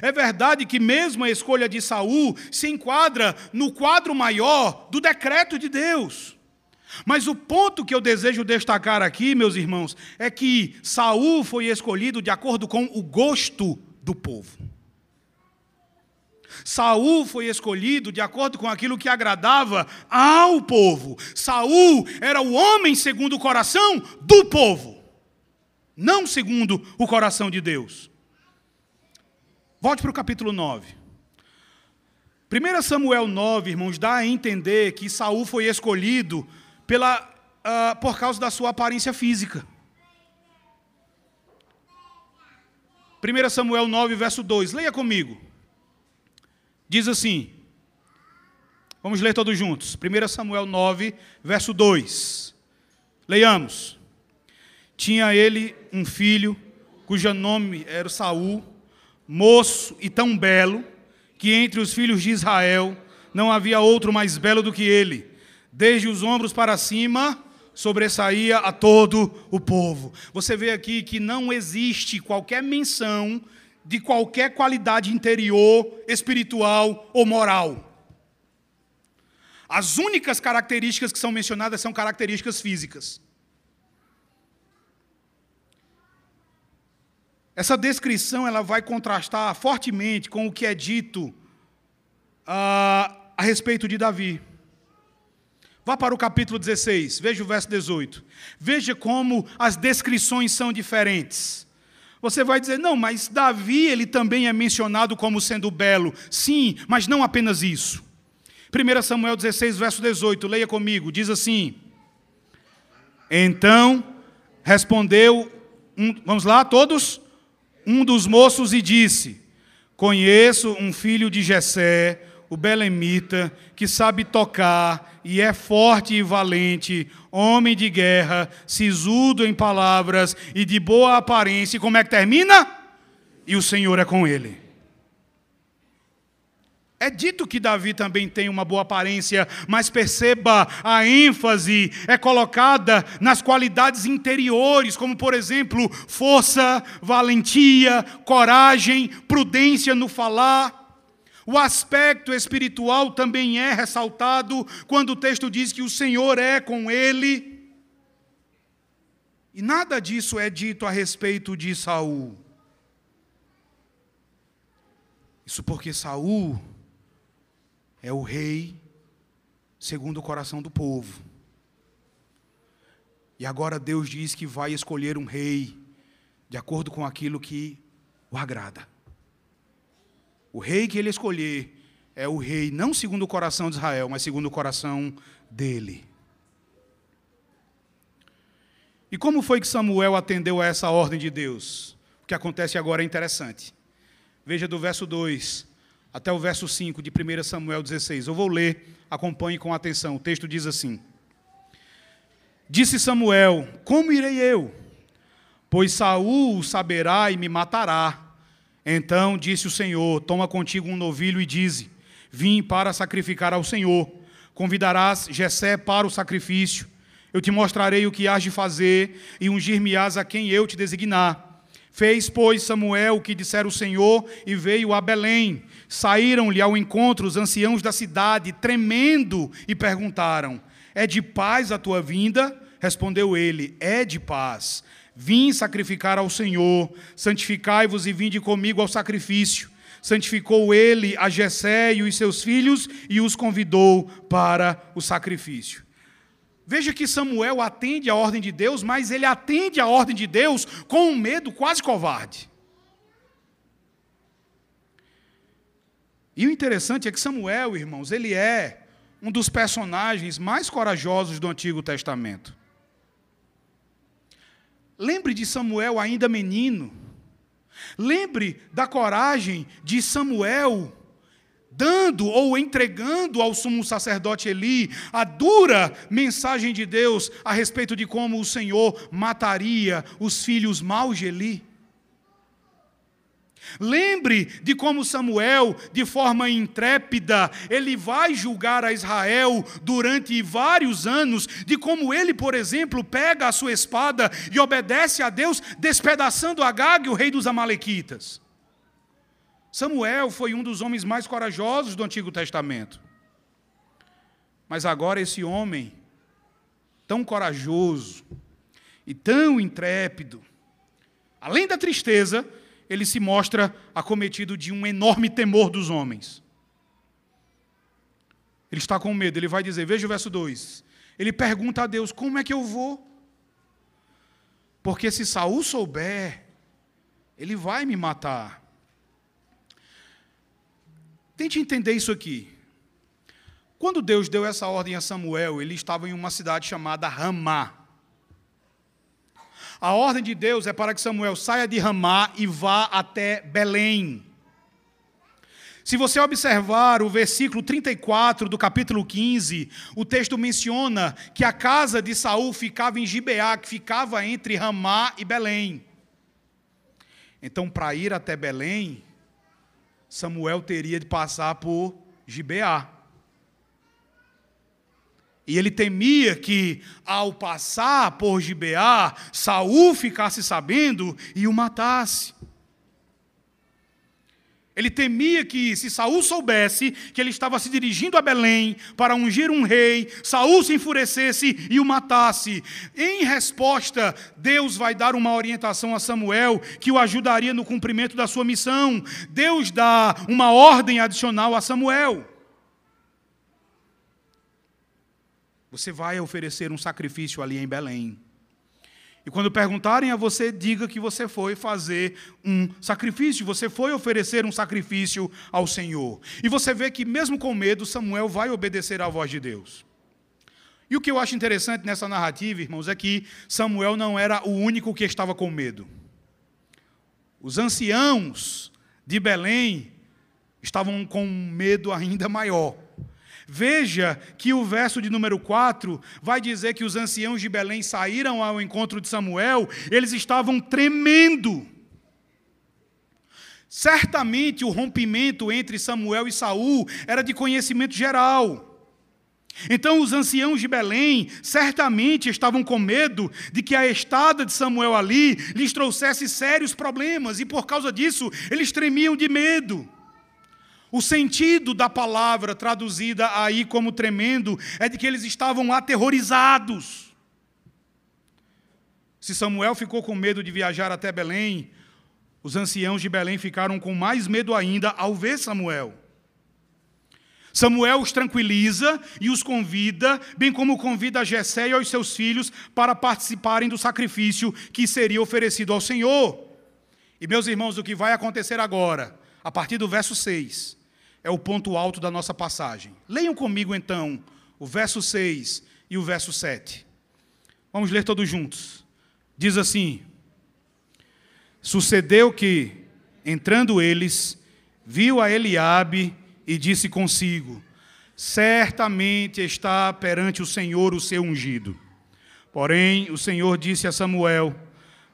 É verdade que mesmo a escolha de Saul se enquadra no quadro maior do decreto de Deus. Mas o ponto que eu desejo destacar aqui, meus irmãos, é que Saul foi escolhido de acordo com o gosto do povo. Saul foi escolhido de acordo com aquilo que agradava ao povo. Saul era o homem segundo o coração do povo, não segundo o coração de Deus. Volte para o capítulo 9. 1 Samuel 9, irmãos, dá a entender que Saul foi escolhido pela, uh, por causa da sua aparência física. 1 Samuel 9, verso 2, leia comigo. Diz assim, vamos ler todos juntos. 1 Samuel 9, verso 2. Leiamos. Tinha ele um filho, cujo nome era Saul, moço e tão belo, que entre os filhos de Israel não havia outro mais belo do que ele. Desde os ombros para cima, sobressaía a todo o povo. Você vê aqui que não existe qualquer menção de qualquer qualidade interior, espiritual ou moral. As únicas características que são mencionadas são características físicas. Essa descrição ela vai contrastar fortemente com o que é dito uh, a respeito de Davi. Vá para o capítulo 16, veja o verso 18. Veja como as descrições são diferentes. Você vai dizer, não, mas Davi, ele também é mencionado como sendo belo. Sim, mas não apenas isso. 1 Samuel 16, verso 18, leia comigo, diz assim: Então respondeu um, vamos lá, todos? Um dos moços e disse: Conheço um filho de Jessé, o belemita, que sabe tocar e é forte e valente, homem de guerra, sisudo em palavras e de boa aparência. E como é que termina? E o Senhor é com ele. É dito que Davi também tem uma boa aparência, mas perceba, a ênfase é colocada nas qualidades interiores, como por exemplo, força, valentia, coragem, prudência no falar. O aspecto espiritual também é ressaltado quando o texto diz que o Senhor é com ele. E nada disso é dito a respeito de Saul. Isso porque Saul é o rei segundo o coração do povo. E agora Deus diz que vai escolher um rei de acordo com aquilo que o agrada. O rei que ele escolher é o rei não segundo o coração de Israel, mas segundo o coração dele. E como foi que Samuel atendeu a essa ordem de Deus? O que acontece agora é interessante. Veja do verso 2 até o verso 5 de 1 Samuel 16. Eu vou ler, acompanhe com atenção. O texto diz assim: Disse Samuel: Como irei eu? Pois Saul saberá e me matará. Então disse o Senhor: Toma contigo um novilho e dize: Vim para sacrificar ao Senhor. Convidarás Jessé para o sacrifício. Eu te mostrarei o que hás de fazer e ungir-me-ás a quem eu te designar. Fez, pois, Samuel o que dissera o Senhor e veio a Belém. Saíram-lhe ao encontro os anciãos da cidade, tremendo, e perguntaram: É de paz a tua vinda? Respondeu ele: É de paz. Vim sacrificar ao Senhor, santificai-vos e vinde comigo ao sacrifício. Santificou ele a Jessé e os seus filhos e os convidou para o sacrifício. Veja que Samuel atende a ordem de Deus, mas ele atende a ordem de Deus com um medo quase covarde. E o interessante é que Samuel, irmãos, ele é um dos personagens mais corajosos do Antigo Testamento. Lembre de Samuel ainda menino. Lembre da coragem de Samuel dando ou entregando ao sumo sacerdote Eli a dura mensagem de Deus a respeito de como o Senhor mataria os filhos maus de Eli. Lembre de como Samuel, de forma intrépida, ele vai julgar a Israel durante vários anos, de como ele, por exemplo, pega a sua espada e obedece a Deus, despedaçando Agag, o rei dos Amalequitas. Samuel foi um dos homens mais corajosos do Antigo Testamento. Mas agora esse homem, tão corajoso e tão intrépido, além da tristeza, ele se mostra acometido de um enorme temor dos homens. Ele está com medo, ele vai dizer, veja o verso 2. Ele pergunta a Deus: Como é que eu vou? Porque se Saul souber, ele vai me matar. Tente entender isso aqui. Quando Deus deu essa ordem a Samuel, ele estava em uma cidade chamada Ramá. A ordem de Deus é para que Samuel saia de Ramá e vá até Belém. Se você observar o versículo 34 do capítulo 15, o texto menciona que a casa de Saul ficava em Gibeá, que ficava entre Ramá e Belém. Então, para ir até Belém, Samuel teria de passar por Gibeá. E ele temia que, ao passar por Gibeá, Saul ficasse sabendo e o matasse. Ele temia que, se Saul soubesse que ele estava se dirigindo a Belém para ungir um rei, Saul se enfurecesse e o matasse. Em resposta, Deus vai dar uma orientação a Samuel que o ajudaria no cumprimento da sua missão. Deus dá uma ordem adicional a Samuel. Você vai oferecer um sacrifício ali em Belém. E quando perguntarem a você, diga que você foi fazer um sacrifício, você foi oferecer um sacrifício ao Senhor. E você vê que, mesmo com medo, Samuel vai obedecer à voz de Deus. E o que eu acho interessante nessa narrativa, irmãos, é que Samuel não era o único que estava com medo. Os anciãos de Belém estavam com um medo ainda maior. Veja que o verso de número 4 vai dizer que os anciãos de Belém saíram ao encontro de Samuel, eles estavam tremendo. Certamente o rompimento entre Samuel e Saul era de conhecimento geral. Então os anciãos de Belém certamente estavam com medo de que a estada de Samuel ali lhes trouxesse sérios problemas, e por causa disso eles tremiam de medo. O sentido da palavra traduzida aí como tremendo é de que eles estavam aterrorizados. Se Samuel ficou com medo de viajar até Belém, os anciãos de Belém ficaram com mais medo ainda ao ver Samuel. Samuel os tranquiliza e os convida, bem como convida Jessé e aos seus filhos para participarem do sacrifício que seria oferecido ao Senhor. E meus irmãos, o que vai acontecer agora, a partir do verso 6, é o ponto alto da nossa passagem. Leiam comigo então o verso 6 e o verso 7. Vamos ler todos juntos. Diz assim: Sucedeu que, entrando eles, viu a Eliabe e disse consigo: Certamente está perante o Senhor o seu ungido. Porém, o Senhor disse a Samuel: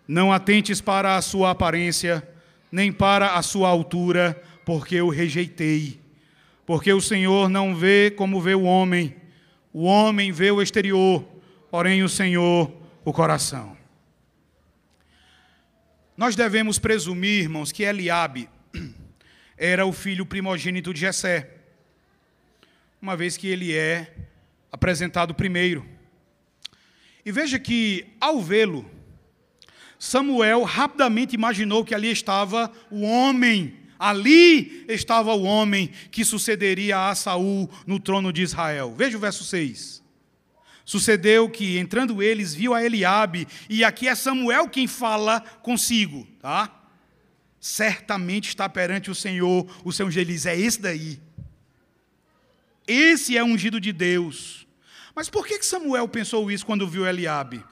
Não atentes para a sua aparência, nem para a sua altura, porque eu rejeitei. Porque o Senhor não vê como vê o homem, o homem vê o exterior, porém o Senhor o coração. Nós devemos presumir, irmãos, que Eliabe [CLEARS THROAT] era o filho primogênito de Jessé, uma vez que ele é apresentado primeiro. E veja que, ao vê-lo, Samuel rapidamente imaginou que ali estava o homem Ali estava o homem que sucederia a Saul no trono de Israel. Veja o verso 6. Sucedeu que, entrando eles, viu a Eliabe, e aqui é Samuel quem fala consigo, tá? Certamente está perante o Senhor, o Senhor diz, é esse daí. Esse é ungido de Deus. Mas por que Samuel pensou isso quando viu Eliabe?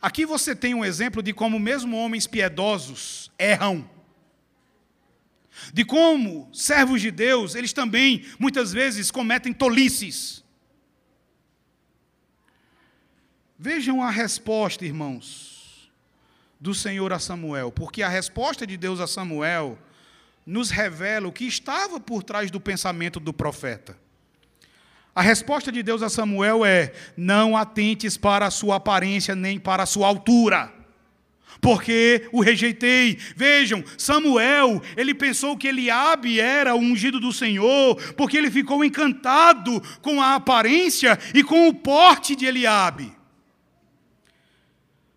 Aqui você tem um exemplo de como mesmo homens piedosos erram de como servos de Deus, eles também muitas vezes cometem tolices. Vejam a resposta, irmãos, do Senhor a Samuel, porque a resposta de Deus a Samuel nos revela o que estava por trás do pensamento do profeta. A resposta de Deus a Samuel é: não atentes para a sua aparência nem para a sua altura porque o rejeitei. Vejam, Samuel, ele pensou que Eliabe era o ungido do Senhor, porque ele ficou encantado com a aparência e com o porte de Eliabe.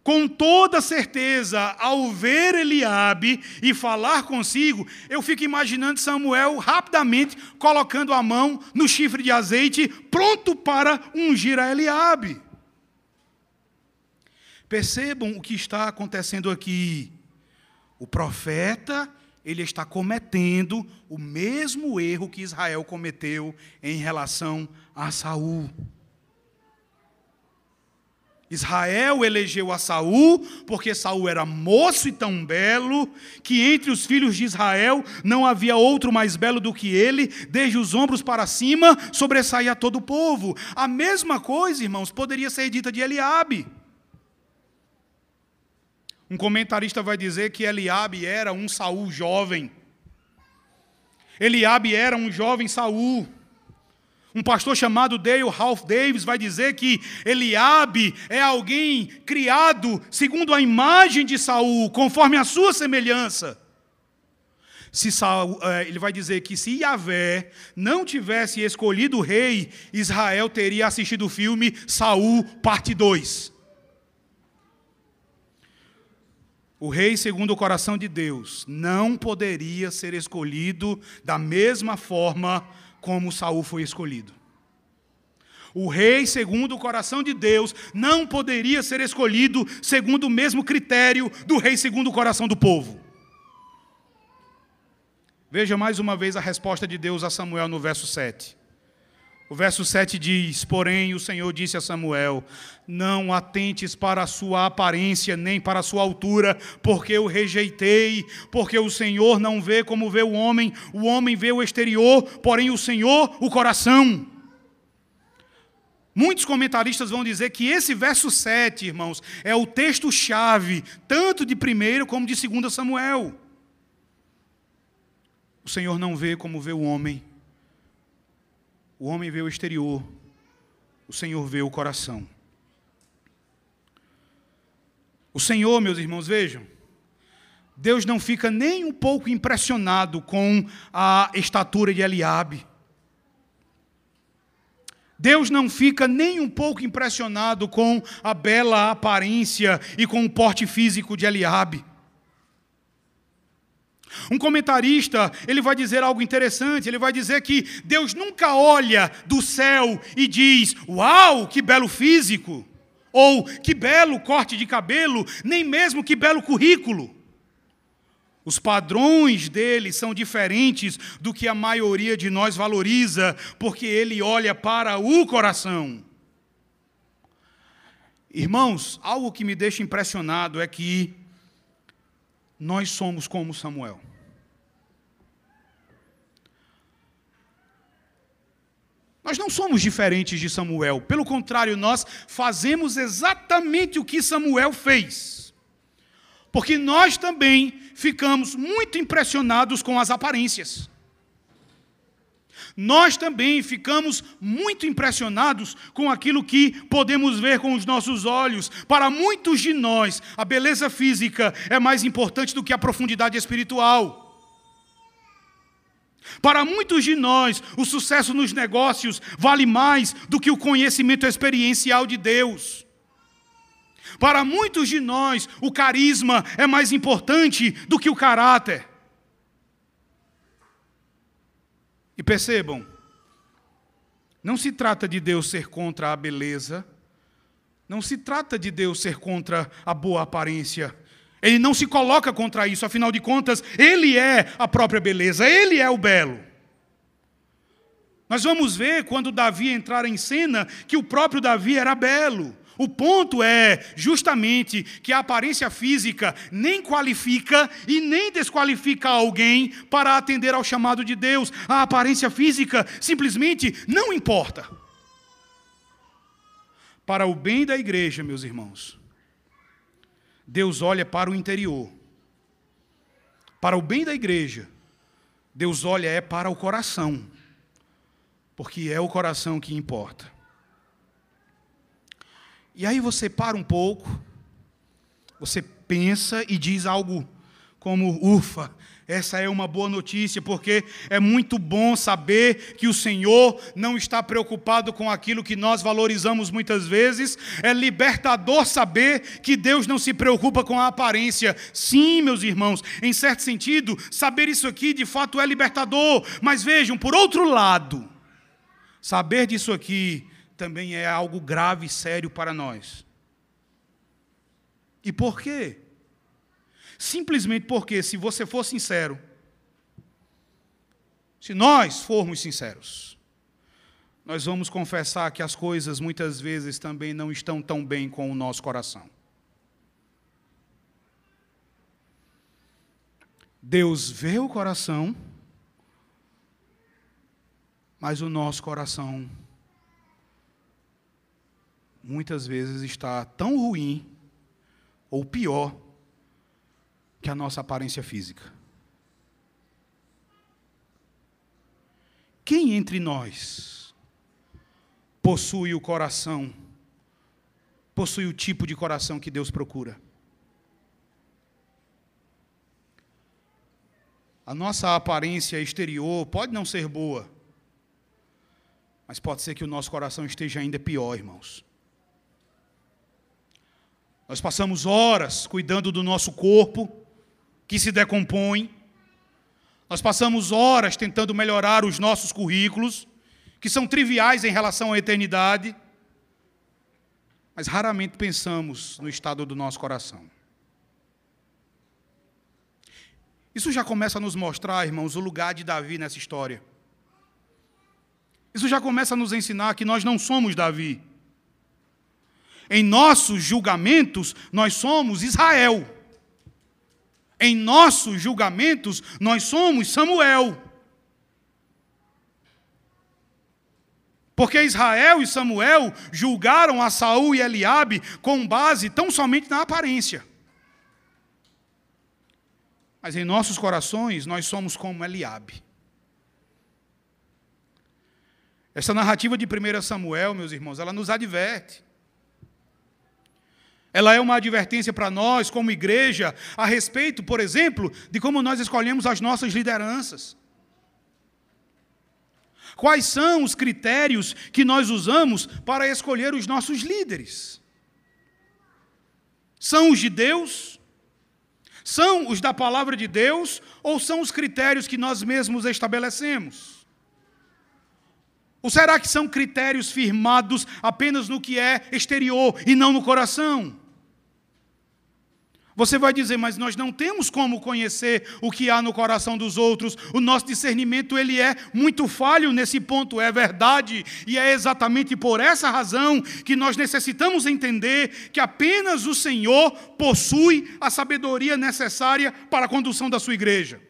Com toda certeza, ao ver Eliabe e falar consigo, eu fico imaginando Samuel rapidamente colocando a mão no chifre de azeite, pronto para ungir a Eliabe. Percebam o que está acontecendo aqui. O profeta, ele está cometendo o mesmo erro que Israel cometeu em relação a Saul. Israel elegeu a Saul porque Saul era moço e tão belo que entre os filhos de Israel não havia outro mais belo do que ele, desde os ombros para cima sobressaía todo o povo. A mesma coisa, irmãos, poderia ser dita de Eliabe. Um comentarista vai dizer que Eliabe era um Saul jovem. Eliabe era um jovem Saul. Um pastor chamado Dale Ralph Davis vai dizer que Eliabe é alguém criado segundo a imagem de Saul, conforme a sua semelhança. Se Saul, é, ele vai dizer que se Yahvé não tivesse escolhido o rei, Israel teria assistido o filme Saul, parte 2. O rei, segundo o coração de Deus, não poderia ser escolhido da mesma forma como Saul foi escolhido. O rei, segundo o coração de Deus, não poderia ser escolhido segundo o mesmo critério do rei, segundo o coração do povo. Veja mais uma vez a resposta de Deus a Samuel no verso 7. O verso 7 diz: Porém, o Senhor disse a Samuel: Não atentes para a sua aparência, nem para a sua altura, porque eu rejeitei, porque o Senhor não vê como vê o homem, o homem vê o exterior, porém o Senhor o coração. Muitos comentaristas vão dizer que esse verso 7, irmãos, é o texto-chave, tanto de 1 como de 2 Samuel. O Senhor não vê como vê o homem, o homem vê o exterior, o Senhor vê o coração. O Senhor, meus irmãos, vejam, Deus não fica nem um pouco impressionado com a estatura de Eliabe. Deus não fica nem um pouco impressionado com a bela aparência e com o porte físico de Eliabe. Um comentarista, ele vai dizer algo interessante, ele vai dizer que Deus nunca olha do céu e diz: "Uau, que belo físico!" ou "Que belo corte de cabelo", nem mesmo "Que belo currículo". Os padrões dele são diferentes do que a maioria de nós valoriza, porque ele olha para o coração. Irmãos, algo que me deixa impressionado é que nós somos como Samuel. Nós não somos diferentes de Samuel, pelo contrário, nós fazemos exatamente o que Samuel fez. Porque nós também ficamos muito impressionados com as aparências. Nós também ficamos muito impressionados com aquilo que podemos ver com os nossos olhos. Para muitos de nós, a beleza física é mais importante do que a profundidade espiritual. Para muitos de nós, o sucesso nos negócios vale mais do que o conhecimento experiencial de Deus. Para muitos de nós, o carisma é mais importante do que o caráter. E percebam, não se trata de Deus ser contra a beleza, não se trata de Deus ser contra a boa aparência, ele não se coloca contra isso, afinal de contas, ele é a própria beleza, ele é o belo. Nós vamos ver quando Davi entrar em cena que o próprio Davi era belo. O ponto é justamente que a aparência física nem qualifica e nem desqualifica alguém para atender ao chamado de Deus. A aparência física simplesmente não importa. Para o bem da igreja, meus irmãos, Deus olha para o interior. Para o bem da igreja, Deus olha é para o coração, porque é o coração que importa. E aí você para um pouco, você pensa e diz algo como: ufa, essa é uma boa notícia, porque é muito bom saber que o Senhor não está preocupado com aquilo que nós valorizamos muitas vezes. É libertador saber que Deus não se preocupa com a aparência. Sim, meus irmãos, em certo sentido, saber isso aqui de fato é libertador. Mas vejam, por outro lado, saber disso aqui também é algo grave e sério para nós. E por quê? Simplesmente porque, se você for sincero, se nós formos sinceros, nós vamos confessar que as coisas muitas vezes também não estão tão bem com o nosso coração. Deus vê o coração, mas o nosso coração muitas vezes está tão ruim, ou pior, que a nossa aparência física. Quem entre nós possui o coração, possui o tipo de coração que Deus procura? A nossa aparência exterior pode não ser boa, mas pode ser que o nosso coração esteja ainda pior, irmãos. Nós passamos horas cuidando do nosso corpo, que se decompõem. Nós passamos horas tentando melhorar os nossos currículos, que são triviais em relação à eternidade, mas raramente pensamos no estado do nosso coração. Isso já começa a nos mostrar, irmãos, o lugar de Davi nessa história. Isso já começa a nos ensinar que nós não somos Davi. Em nossos julgamentos, nós somos Israel. Em nossos julgamentos, nós somos Samuel. Porque Israel e Samuel julgaram a Saul e Eliabe com base tão somente na aparência. Mas em nossos corações nós somos como Eliabe. Essa narrativa de 1 Samuel, meus irmãos, ela nos adverte. Ela é uma advertência para nós, como igreja, a respeito, por exemplo, de como nós escolhemos as nossas lideranças. Quais são os critérios que nós usamos para escolher os nossos líderes? São os de Deus? São os da palavra de Deus? Ou são os critérios que nós mesmos estabelecemos? Ou será que são critérios firmados apenas no que é exterior e não no coração? Você vai dizer, mas nós não temos como conhecer o que há no coração dos outros. O nosso discernimento ele é muito falho nesse ponto, é verdade, e é exatamente por essa razão que nós necessitamos entender que apenas o Senhor possui a sabedoria necessária para a condução da sua igreja.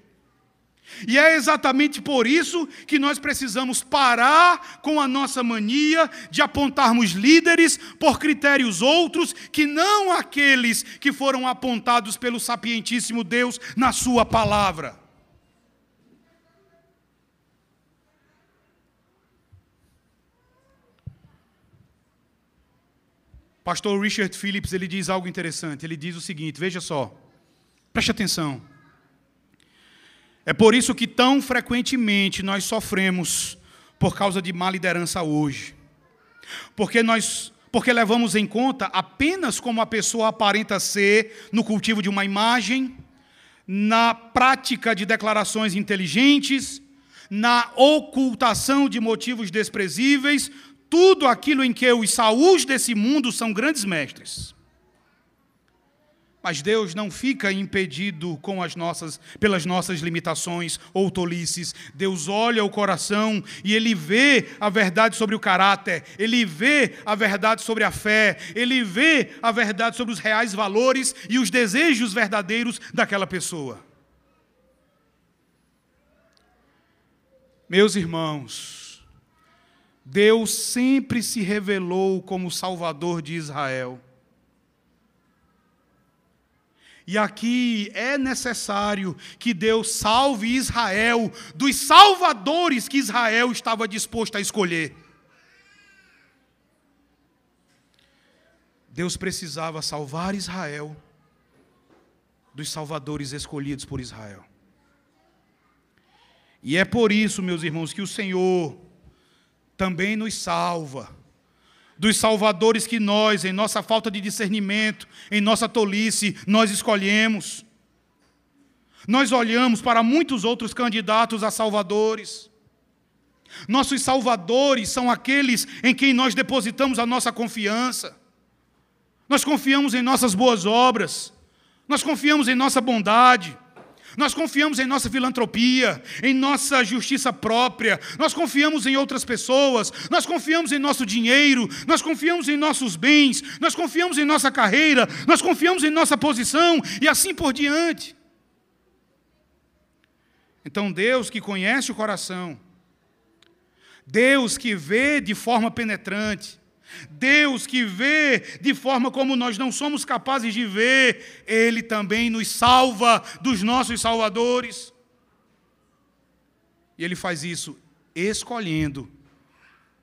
E é exatamente por isso que nós precisamos parar com a nossa mania de apontarmos líderes por critérios outros que não aqueles que foram apontados pelo sapientíssimo Deus na Sua palavra. Pastor Richard Phillips ele diz algo interessante. Ele diz o seguinte: veja só, preste atenção. É por isso que tão frequentemente nós sofremos por causa de má liderança hoje. Porque nós porque levamos em conta apenas como a pessoa aparenta ser no cultivo de uma imagem, na prática de declarações inteligentes, na ocultação de motivos desprezíveis, tudo aquilo em que os saús desse mundo são grandes mestres. Mas Deus não fica impedido com as nossas, pelas nossas limitações ou tolices. Deus olha o coração e ele vê a verdade sobre o caráter, ele vê a verdade sobre a fé, ele vê a verdade sobre os reais valores e os desejos verdadeiros daquela pessoa. Meus irmãos, Deus sempre se revelou como Salvador de Israel. E aqui é necessário que Deus salve Israel dos salvadores que Israel estava disposto a escolher. Deus precisava salvar Israel dos salvadores escolhidos por Israel. E é por isso, meus irmãos, que o Senhor também nos salva dos salvadores que nós, em nossa falta de discernimento, em nossa tolice, nós escolhemos. Nós olhamos para muitos outros candidatos a salvadores. Nossos salvadores são aqueles em quem nós depositamos a nossa confiança. Nós confiamos em nossas boas obras, nós confiamos em nossa bondade, nós confiamos em nossa filantropia, em nossa justiça própria, nós confiamos em outras pessoas, nós confiamos em nosso dinheiro, nós confiamos em nossos bens, nós confiamos em nossa carreira, nós confiamos em nossa posição. E assim por diante. Então, Deus que conhece o coração, Deus que vê de forma penetrante, Deus que vê de forma como nós não somos capazes de ver, Ele também nos salva dos nossos salvadores. E Ele faz isso escolhendo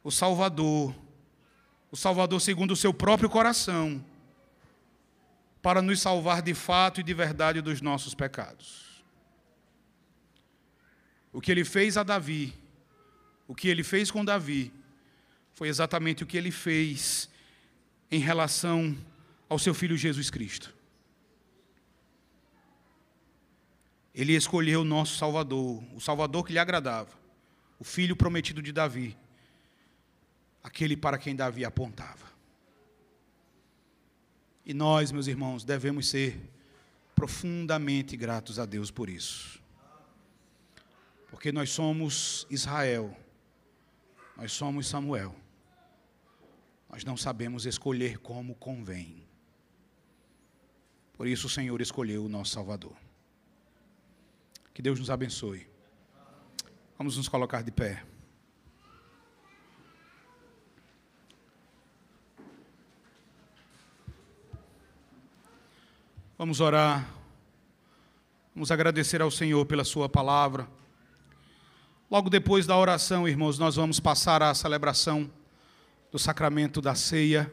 o Salvador, o Salvador segundo o seu próprio coração, para nos salvar de fato e de verdade dos nossos pecados. O que Ele fez a Davi, o que Ele fez com Davi, foi exatamente o que ele fez em relação ao seu filho Jesus Cristo. Ele escolheu o nosso Salvador, o Salvador que lhe agradava, o filho prometido de Davi, aquele para quem Davi apontava. E nós, meus irmãos, devemos ser profundamente gratos a Deus por isso. Porque nós somos Israel Nós somos Samuel. Nós não sabemos escolher como convém. Por isso o Senhor escolheu o nosso Salvador. Que Deus nos abençoe. Vamos nos colocar de pé. Vamos orar. Vamos agradecer ao Senhor pela Sua palavra. Logo depois da oração, irmãos, nós vamos passar à celebração do sacramento da ceia.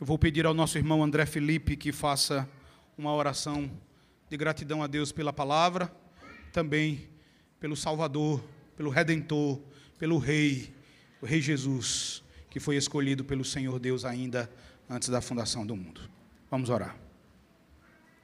Eu vou pedir ao nosso irmão André Felipe que faça uma oração de gratidão a Deus pela palavra, também pelo Salvador, pelo Redentor, pelo Rei, o Rei Jesus, que foi escolhido pelo Senhor Deus ainda antes da fundação do mundo. Vamos orar.